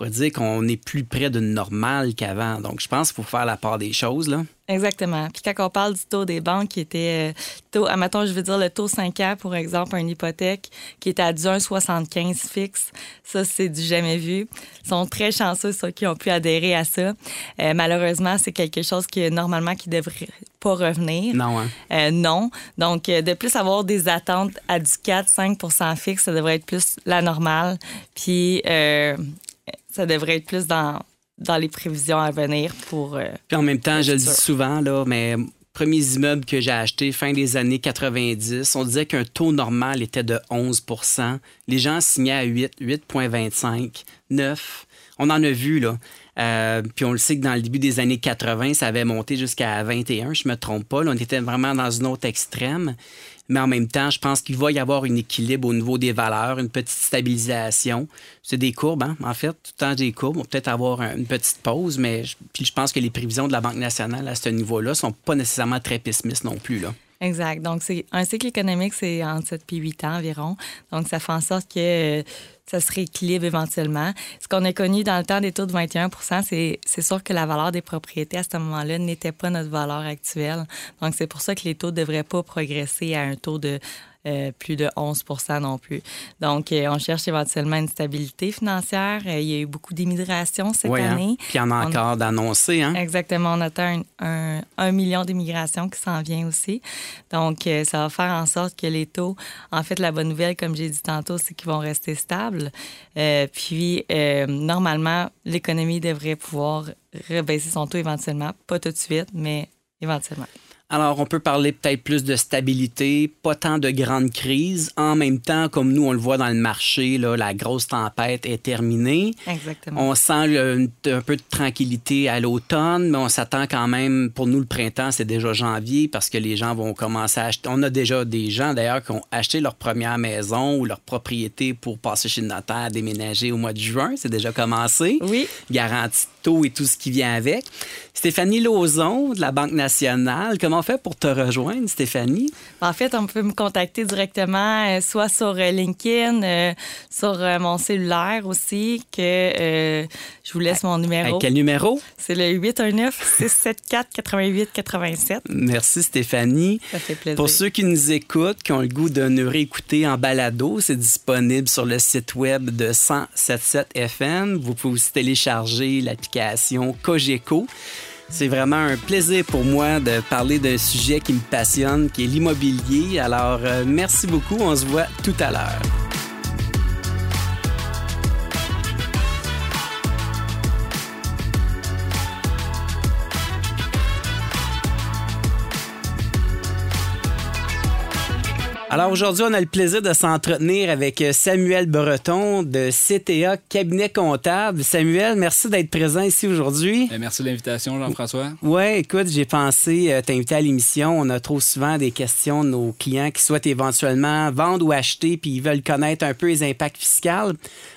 pourrait dire qu'on est plus près de normal qu'avant. Donc, je pense qu'il faut faire la part des choses. Là. Exactement. Puis quand on parle du taux des banques qui était, euh, taux, admettons, je veux dire le taux 5 ans, pour exemple, une hypothèque qui est à 1,75 fixe, ça, c'est du jamais vu. Ils sont très chanceux, ceux qui ont pu adhérer à ça. Euh, malheureusement, c'est quelque chose qui, normalement, qui devrait pas revenir. Non, hein? euh, non. Donc, de plus avoir des attentes à du 4-5% fixe, ça devrait être plus la normale. Puis, ça devrait être plus dans, dans les prévisions à venir pour. Euh, Puis en même temps, je le dis souvent, là, mais premiers immeubles que j'ai achetés fin des années 90, on disait qu'un taux normal était de 11% Les gens signaient à 8, 8,25, 9. On en a vu, là. Euh, puis on le sait que dans le début des années 80, ça avait monté jusqu'à 21, je me trompe pas. on était vraiment dans une autre extrême mais en même temps, je pense qu'il va y avoir un équilibre au niveau des valeurs, une petite stabilisation. C'est des courbes, hein? en fait, tout le temps des courbes. On va peut-être avoir une petite pause, mais je, pense que les prévisions de la Banque nationale à ce niveau-là sont pas nécessairement très pessimistes non plus. Là. Exact. Donc, c'est un cycle économique, c'est entre 7 et 8 ans environ. Donc, ça fait en sorte que ça se rééquilibre éventuellement. Ce qu'on a connu dans le temps des taux de 21% c'est sûr que la valeur des propriétés à ce moment-là n'était pas notre valeur actuelle. Donc, c'est pour ça que les taux ne devraient pas progresser à un taux de euh, plus de 11 non plus. Donc, euh, on cherche éventuellement une stabilité financière. Euh, il y a eu beaucoup d'immigration cette hein. année. Puis il y en a encore d'annoncer. Hein? Exactement. On atteint un, un, million d'immigration qui s'en vient aussi. Donc, ça va faire en sorte que les taux, en fait, la bonne nouvelle, comme j'ai dit tantôt, c'est qu'ils vont rester stables. puis, normalement, l'économie devrait pouvoir rebaisser son taux éventuellement. Pas tout de suite, mais éventuellement. Alors, on peut parler peut-être plus de stabilité, pas tant de grandes crises. En même temps, comme nous, on le voit dans le marché, là, la grosse tempête est terminée. Exactement. On sent un peu de tranquillité à l'automne, mais on s'attend quand même, pour nous, le printemps, c'est déjà janvier parce que les gens vont commencer à acheter. On a déjà des gens, d'ailleurs, qui ont acheté leur première maison ou leur propriété pour passer chez le notaire, déménager au mois de juin. C'est déjà commencé. Oui. Garantie taux et tout ce qui vient avec. Stéphanie Lauzon de la Banque nationale, comment on fait pour te rejoindre, Stéphanie? En fait, on peut me contacter directement, euh, soit sur euh, LinkedIn, euh, sur mon cellulaire aussi, que je vous laisse mon numéro. quel numéro? C'est le 819-674-8887. Merci, Stéphanie. Ça fait plaisir. Pour ceux qui nous écoutent, qui ont le goût de nous réécouter en balado, c'est disponible sur le site web de 177 FM. Vous pouvez aussi télécharger l'application Cogeco. C'est vraiment un plaisir pour moi de parler d'un sujet qui me passionne, qui est l'immobilier. Alors, euh, merci beaucoup. On se voit tout à l'heure. Alors aujourd'hui, on a le plaisir de s'entretenir avec euh, Samuel Breton de CTA Cabinet Comptable. Samuel, merci d'être présent ici aujourd'hui. Eh, merci de l'invitation, Jean-François. Oui, écoute, j'ai pensé euh, t'inviter à l'émission. On a trop souvent des questions de nos clients qui souhaitent éventuellement vendre ou acheter, puis ils veulent connaître un peu les impacts fiscaux.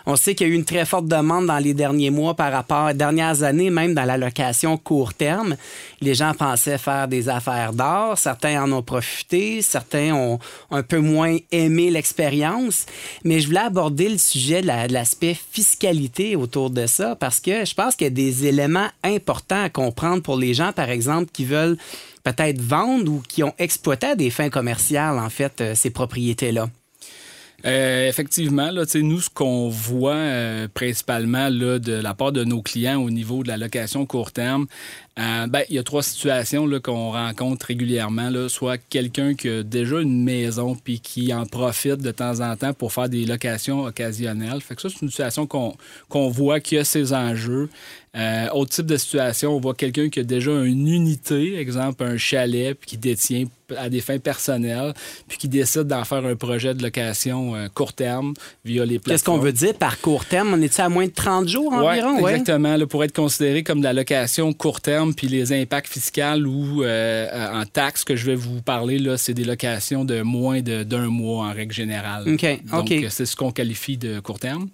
On sait qu'il y a eu une très forte demande dans les derniers mois par rapport aux dernières années, même dans la location court terme. Les gens pensaient faire des affaires d'or. Certains en ont profité. Certains ont un un peu moins aimé l'expérience. Mais je voulais aborder le sujet de l'aspect fiscalité autour de ça parce que je pense qu'il y a des éléments importants à comprendre pour les gens, par exemple, qui veulent peut-être vendre ou qui ont exploité à des fins commerciales, en fait, euh, ces propriétés-là. Euh, effectivement, là, nous, ce qu'on voit euh, principalement là, de la part de nos clients au niveau de la location court terme, Euh, ben, il y a trois situations qu'on rencontre régulièrement. Là. Soit quelqu'un qui a déjà une maison puis qui en profite de temps en temps pour faire des locations occasionnelles. Fait que ça, c'est une situation qu'on voit qui a ses enjeux. Euh, autre type de situation, on voit quelqu'un qui a déjà une unité, exemple un chalet, puis qui détient à des fins personnelles, puis qui décide d'en faire un projet de location euh, court terme via les plateformes. Qu'est-ce qu'on veut dire par court terme? On est à moins de 30 jours Ouais, environ? exactement. Là, pour être considéré comme de la location court terme, puis les impacts fiscaux ou euh, en taxes que je vais vous parler, là, c'est des locations de moins de- d'un mois en règle générale. OK, Donc, euh, c'est ce qu'on qualifie de court terme.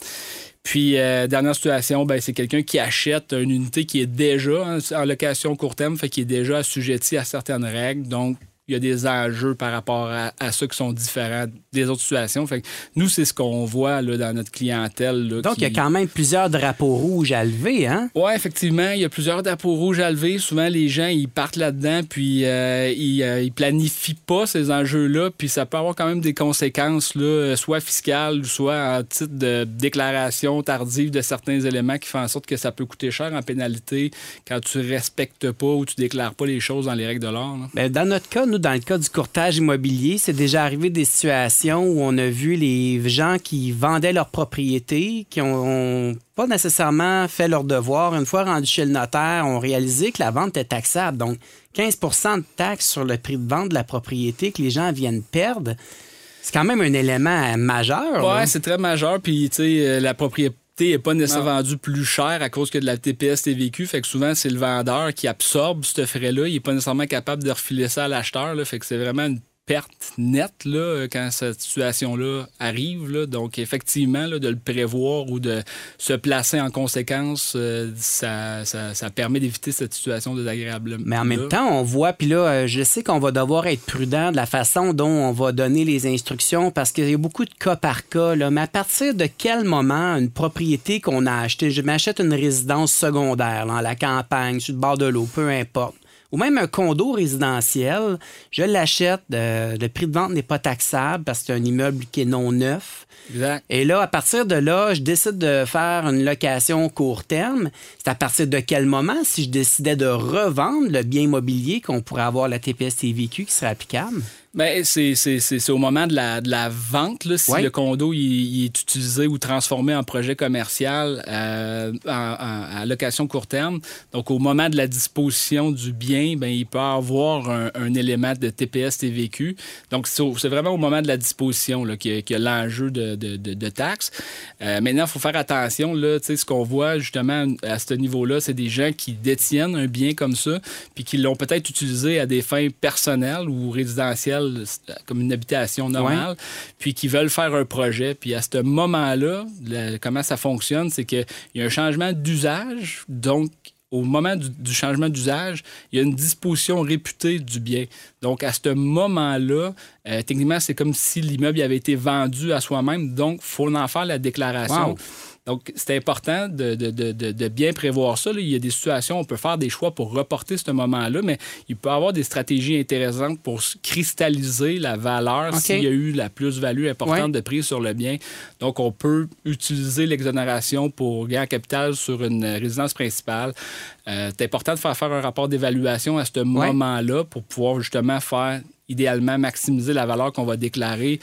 Puis, euh, dernière situation, ben, c'est quelqu'un qui achète une unité qui est déjà en, en location court terme, fait qui est déjà assujetti à certaines règles. Donc, il y a des enjeux par rapport à, à ceux qui sont différents des autres situations. Fait que nous, c'est ce qu'on voit là, dans notre clientèle. là, Donc, il y a quand même plusieurs drapeaux rouges à lever, hein? oui, effectivement, il y a plusieurs drapeaux rouges à lever. Souvent, les gens, ils partent là-dedans, puis euh, ils, euh, ils planifient pas ces enjeux-là, puis ça peut avoir quand même des conséquences, là, euh, soit fiscales, soit en titre de déclaration tardive de certains éléments qui font en sorte que ça peut coûter cher en pénalité quand tu respectes pas ou tu déclares pas les choses dans les règles de l'art. Ben, dans notre cas, nous, dans le cas du courtage immobilier, c'est déjà arrivé des situations où on a vu les gens qui vendaient leur propriété, qui ont, ont pas nécessairement fait leur devoir. Une fois rendus chez le notaire, ont réalisé que la vente était taxable. Donc, 15% de taxes sur le prix de vente de la propriété que les gens viennent perdre. C'est quand même un élément majeur. Ouais, c'est très majeur. Puis, tu sais, euh, la propriété n'est pas nécessairement vendue plus cher à cause que de la TPS TVQ. Fait que souvent, c'est le vendeur qui absorbe ce frais-là. Il n'est pas nécessairement capable de refiler ça à l'acheteur. Fait que c'est vraiment une perte nette là, quand cette situation-là arrive. là. Donc, effectivement, là, de le prévoir ou de se placer en conséquence, euh, ça, ça- ça permet d'éviter cette situation désagréable. Mais en même temps, on voit, puis là, euh, je sais qu'on va devoir être prudent de la façon dont on va donner les instructions parce qu'il y a beaucoup de cas par cas. Là. Mais à partir de quel moment une propriété qu'on a achetée, je m'achète une résidence secondaire, là, la campagne, sur le bord de l'eau, peu importe, ou même un condo résidentiel, je l'achète, euh, le prix de vente n'est pas taxable parce que c'est un immeuble qui est non neuf. Exact. Et là, à partir de là, je décide de faire une location court terme. C'est à partir de quel moment, si je décidais de revendre le bien immobilier, qu'on pourrait avoir la TPS TVQ qui serait applicable? Ben, c'est, au moment de la, de la vente, là, si le condo il, il est utilisé ou transformé en projet commercial euh, en, location court terme. Donc, au moment de la disposition du bien, ben, il peut avoir un, un élément de TPS TVQ. Donc, c'est, vraiment au moment de la disposition qu'il y a, l'enjeu de, de, de- de taxes. Euh, maintenant, il faut faire attention. Là, ce qu'on voit justement à ce niveau-là, c'est des gens qui détiennent un bien comme ça, puis qui l'ont peut-être utilisé à des fins personnelles ou résidentielles, comme une habitation normale, puis qui veulent faire un projet. Puis à ce moment-là, comment ça fonctionne, c'est qu'il y a un changement d'usage, donc au moment du, du changement d'usage, il y a une disposition réputée du bien. Donc, à ce moment-là, euh, techniquement, c'est comme si l'immeuble avait été vendu à soi-même. Donc, il faut en faire la déclaration. Wow. Donc, c'est important de, de- de- bien prévoir ça. là. Il y a des situations où on peut faire des choix pour reporter ce moment-là, mais il peut y avoir des stratégies intéressantes pour cristalliser la valeur s'il y a eu la plus-value importante Ouais. de prise sur le bien. Donc, on peut utiliser l'exonération pour gain en capital sur une résidence principale. Euh, c'est important de faire faire un rapport d'évaluation à ce moment-là pour pouvoir justement faire idéalement maximiser la valeur qu'on va déclarer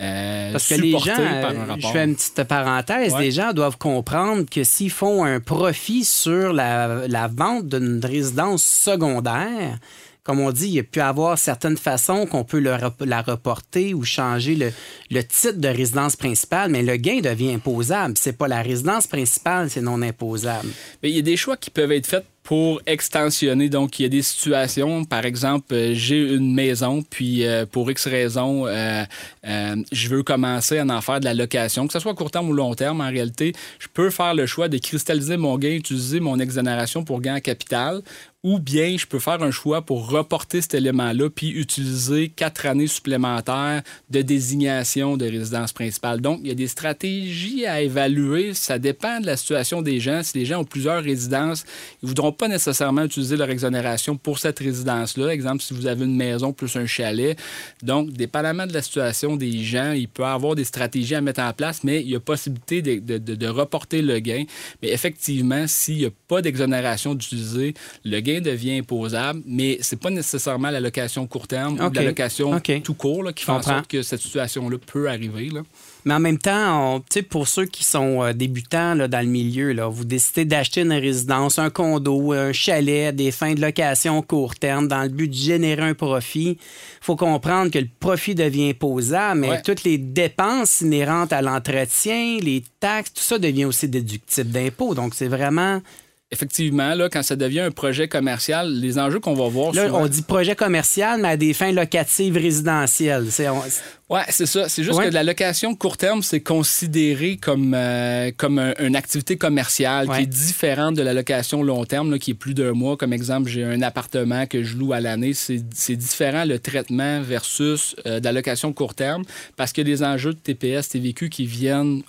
euh, Parce que les gens, par un euh, je fais une petite parenthèse, Ouais. les gens doivent comprendre que s'ils font un profit sur la, la vente d'une résidence secondaire, comme on dit, il y a pu avoir certaines façons qu'on peut le la reporter ou changer le, le titre de résidence principale, mais le gain devient imposable. C'est pas la résidence principale, c'est non imposable. Mais il y a des choix qui peuvent être faits pour extensionner. Donc, il y a des situations, par exemple, euh, j'ai une maison, puis euh, pour X raisons, euh, je veux commencer à en faire de la location, que ce soit à court terme ou long terme, en réalité, je peux faire le choix de cristalliser mon gain, utiliser mon exonération pour gain en capital, ou bien je peux faire un choix pour reporter cet élément-là, puis utiliser quatre années supplémentaires de désignation de résidence principale. Donc, il y a des stratégies à évaluer. Ça dépend de la situation des gens. Si les gens ont plusieurs résidences, ils ne voudront pas nécessairement utiliser leur exonération pour cette résidence-là. Exemple, si vous avez une maison plus un chalet. Donc, dépendamment de la situation des gens, il peut y avoir des stratégies à mettre en place, mais il y a possibilité de, de- de- reporter le gain. Mais effectivement, s'il n'y a pas d'exonération d'utiliser, le gain gain devient imposable, mais c'est pas nécessairement la location court terme ou la location tout court qui fait en sorte que cette situation-là peut arriver. Là. Mais en même temps, pour ceux qui sont euh, débutants là, dans le milieu, là, vous décidez d'acheter une résidence, un condo, un chalet, des fins de location court terme dans le but de générer un profit. Il faut comprendre que le profit devient imposable, mais toutes les dépenses inhérentes à l'entretien, les taxes, tout ça devient aussi déductible d'impôt. Donc, c'est vraiment effectivement, là, quand ça devient un projet commercial, les enjeux qu'on va voir. Là, on dit projet commercial, mais à des fins locatives résidentielles. Oui, c'est ça. C'est juste que la location court terme, c'est considéré comme, euh, comme une activité commerciale qui est différente de la location long terme, qui est plus d'un mois. Comme exemple, j'ai un appartement que je loue à l'année. C'est différent le traitement versus euh, de la location court terme parce que les enjeux de TPS, TVQ qui viennent,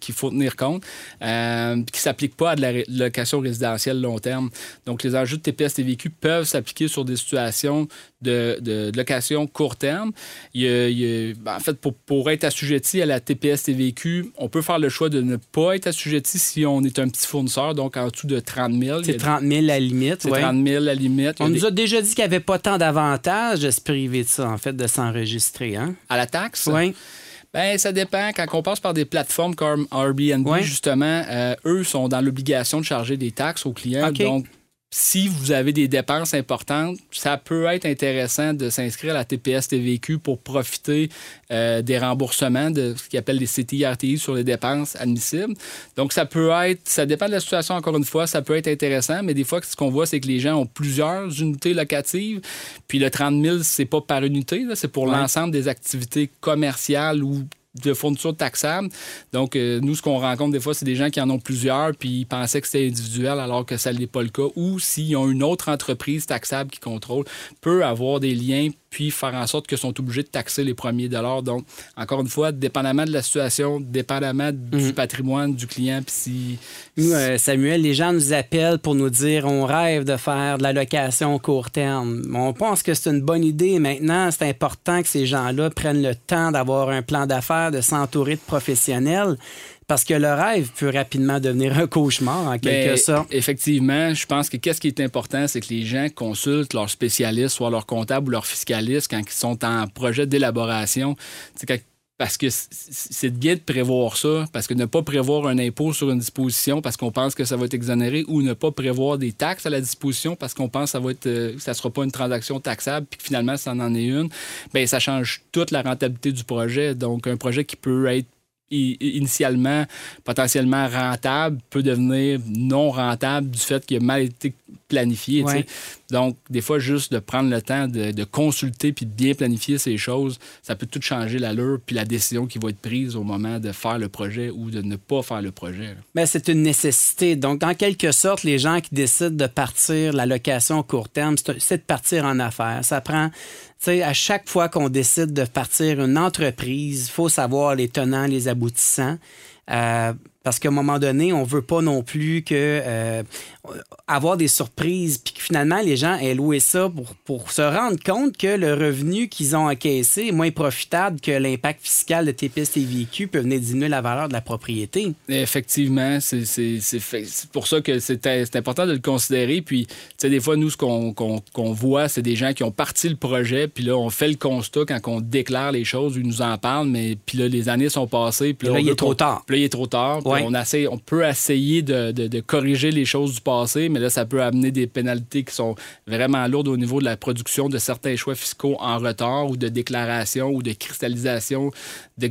qu'il faut tenir compte, euh, qui ne s'appliquent pas à de la location résidentielle long terme. Donc, les enjeux de TPS, TVQ peuvent s'appliquer sur des situations de, location court terme. Ben, en fait, pour, être assujetti à la TPS TVQ, on peut faire le choix de ne pas être assujetti si on est un petit fournisseur, donc en dessous de 30 000. C'est 30 000 la limite. C'est 30 000 la limite. On nous a déjà dit qu'il n'y avait pas tant d'avantages de se priver de ça, en fait, de s'enregistrer. Hein? À la taxe? Oui. Ben, ça dépend. Quand on passe par des plateformes comme Airbnb, justement, euh, eux sont dans l'obligation de charger des taxes aux clients. Donc, si vous avez des dépenses importantes, ça peut être intéressant de s'inscrire à la TPS TVQ pour profiter euh, des remboursements de ce qu'ils appellent les CTI-RTI sur les dépenses admissibles. Donc, ça peut être, ça dépend de la situation, encore une fois, ça peut être intéressant, mais des fois, ce qu'on voit, c'est que les gens ont plusieurs unités locatives, puis le 30 000, c'est pas par unité, c'est pour l'ensemble des activités commerciales ou de fourniture taxable. Donc, euh, nous, ce qu'on rencontre des fois, c'est des gens qui en ont plusieurs, puis ils pensaient que c'était individuel alors que ça n'est pas le cas. Ou s'ils ont une autre entreprise taxable qui contrôle, peut avoir des liens puis faire en sorte qu'ils sont obligés de taxer les premiers dollars. Donc, encore une fois, dépendamment de la situation, dépendamment du mhm. patrimoine du client, puis si... Nous, euh, Samuel, les gens nous appellent pour nous dire on rêve de faire de la location court terme. On pense que c'est une bonne idée. Maintenant, c'est important que ces gens-là prennent le temps d'avoir un plan d'affaires, de s'entourer de professionnels. Parce que le rêve peut rapidement devenir un cauchemar, en quelque ben, sorte. Effectivement, je pense que qu'est-ce qui est important, c'est que les gens consultent leurs spécialistes, soit leur comptable ou leur fiscaliste, quand ils sont en projet d'élaboration. Parce que c'est bien de prévoir ça, parce que ne pas prévoir un impôt sur une disposition parce qu'on pense que ça va être exonéré ou ne pas prévoir des taxes à la disposition parce qu'on pense que ça va être euh, ça sera pas une transaction taxable puis que finalement ça en est une, ben ça change toute la rentabilité du projet. Donc un projet qui peut être initialement potentiellement rentable peut devenir non rentable du fait qu'il a mal été planifié. Donc, des fois, juste de prendre le temps de, consulter puis de bien planifier ces choses, ça peut tout changer l'allure puis la décision qui va être prise au moment de faire le projet ou de ne pas faire le projet. Mais c'est une nécessité. Donc, en quelque sorte, les gens qui décident de partir la location court terme, c'est de partir en affaires. Ça prend sais, à chaque fois qu'on décide de partir une entreprise, il faut savoir les tenants, les aboutissants. Euh, parce qu'à un moment donné, on veut pas non plus que euh, avoir des surprises, puis que finalement, les gens aient loué ça pour, pour se rendre compte que le revenu qu'ils ont encaissé est moins profitable que l'impact fiscal de TPS et véhicules peut venir diminuer la valeur de la propriété. Effectivement, c'est pour ça que c'est important de le considérer. Puis, tu sais, des fois, nous, ce qu'on voit, c'est des gens qui ont parti le projet, puis là, on fait le constat quand on déclare les choses, ils nous en parlent, mais puis là, les années sont passées, puis là, il est trop tard. Puis là, il est trop tard. On, essaie, on peut essayer de, corriger les choses du passé, mais là, ça peut amener des pénalités qui sont vraiment lourdes au niveau de la production de certains choix fiscaux en retard ou de déclaration ou de cristallisation du,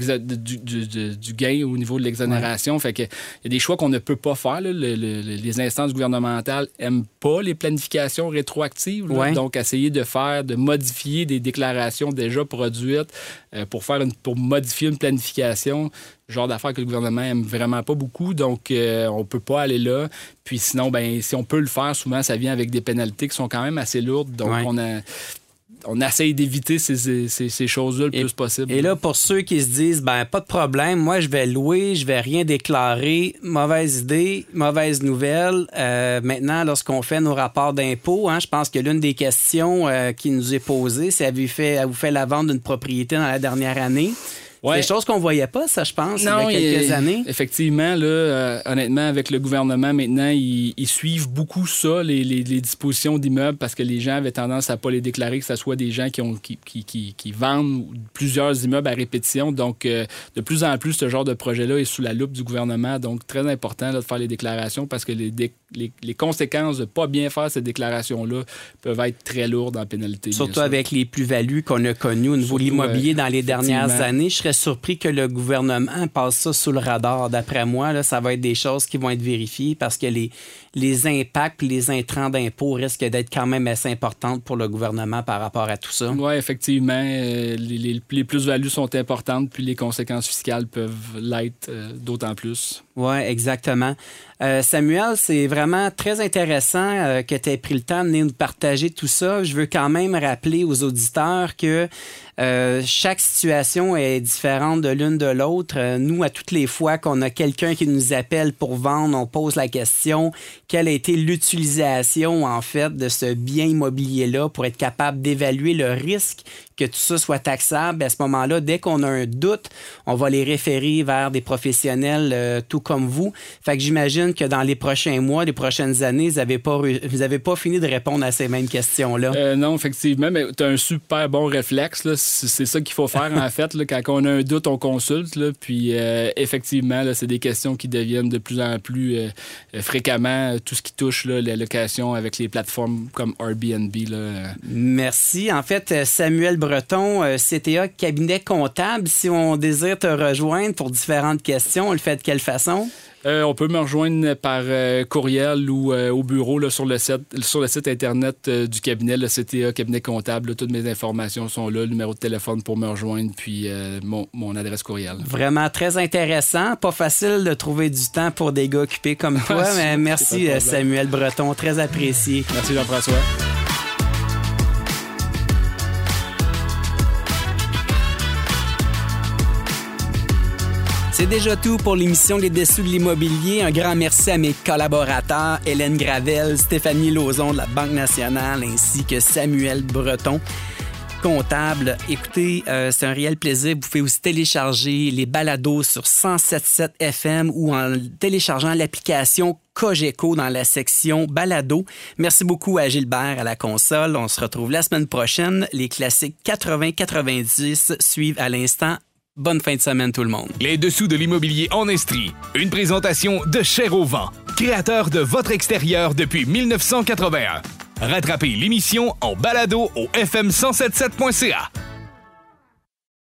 gain au niveau de l'exonération. Fait que il y a des choix qu'on ne peut pas faire. les instances gouvernementales n'aiment pas les planifications rétroactives. Donc, essayer de faire, de modifier des déclarations déjà produites euh, pour, faire pour modifier une planification, genre d'affaires que le gouvernement aime vraiment pas beaucoup, donc euh, on peut pas aller là. Puis sinon, ben si on peut le faire, souvent ça vient avec des pénalités qui sont quand même assez lourdes, donc on a on essaye d'éviter ces, choses-là le plus possible. Et là, pour ceux qui se disent, ben pas de problème, moi je vais louer, je vais rien déclarer, mauvaise idée, mauvaise nouvelle. Euh, maintenant, lorsqu'on fait nos rapports d'impôt, hein, je pense que l'une des questions euh, qui nous est posée, c'est avez-vous fait, avez fait la vente d'une propriété dans la dernière année? C'est des choses qu'on voyait pas, ça, je pense, il y a quelques années. Effectivement, là, euh, honnêtement, avec le gouvernement maintenant, ils, suivent beaucoup ça, les, dispositions d'immeubles, parce que les gens avaient tendance à pas les déclarer, que ce soit des gens qui, ont, qui, qui, vendent plusieurs immeubles à répétition. Donc, euh, de plus en plus, ce genre de projet-là est sous la loupe du gouvernement. Donc, très important de faire les déclarations parce que les, les, conséquences de ne pas bien faire ces déclarations-là peuvent être très lourdes en pénalité. Surtout avec les plus-values qu'on a connues au niveau de l'immobilier dans les dernières années. Je serais surpris que le gouvernement passe ça sous le radar. D'après moi, là, ça va être des choses qui vont être vérifiées parce que les, les impacts les intrants d'impôts risquent d'être quand même assez importantes pour le gouvernement par rapport à tout ça. Oui, effectivement. Euh, les, les, plus-values sont importantes, puis les conséquences fiscales peuvent l'être euh, d'autant plus. Oui, exactement. Euh, Samuel, c'est vraiment très intéressant que tu aies pris le temps de nous partager tout ça. Je veux quand même rappeler aux auditeurs que euh, chaque situation est différente de l'une de l'autre. Euh, nous, à toutes les fois qu'on a quelqu'un qui nous appelle pour vendre, on pose la question quelle a été l'utilisation en fait de ce bien immobilier-là pour être capable d'évaluer le risque que tout ça soit taxable. À ce moment-là, dès qu'on a un doute, on va les référer vers des professionnels euh, tout comme vous. Fait que j'imagine que dans les prochains mois, les prochaines années, vous n'avez pas, vous pas fini de répondre à ces mêmes questions-là. Euh, non, effectivement, mais tu as un super bon réflexe. C'est ça qu'il faut faire, en fait. Là, quand on a un doute, on consulte. Là, puis, euh, effectivement, c'est des questions qui deviennent de plus en plus fréquemment tout ce qui touche la location avec les plateformes comme Airbnb. Là. Merci. En fait, Samuel Breton, euh, CTA Cabinet Comptable. Si on désire te rejoindre pour différentes questions, on le fait de quelle façon? Euh, on peut me rejoindre par euh, courriel ou au bureau là, sur, le site, sur le site Internet du cabinet, le CTA Cabinet Comptable. toutes mes informations sont là, le numéro de téléphone pour me rejoindre, puis mon, adresse courriel. Vraiment très intéressant. Pas facile de trouver du temps pour des gars occupés comme toi, mais merci Samuel Breton, très apprécié. Merci Jean-François. C'est déjà tout pour l'émission Les Dessous de l'immobilier. Un grand merci à mes collaborateurs, Hélène Gravel, Stéphanie Lauzon de la Banque nationale, ainsi que Samuel Breton comptable. Écoutez, euh, c'est un réel plaisir. Vous pouvez aussi télécharger les balados sur 107.7 FM ou en téléchargeant l'application Cogeco dans la section balado. Merci beaucoup à Gilbert à la console. On se retrouve la semaine prochaine. Les classiques 80-90 suivent à l'instant Bonne fin de semaine tout le monde. Les dessous de l'immobilier en Estrie. Une présentation de Cher au vent, créateur de votre extérieur depuis 1981. Rattrapez l'émission en balado au fm1077.ca.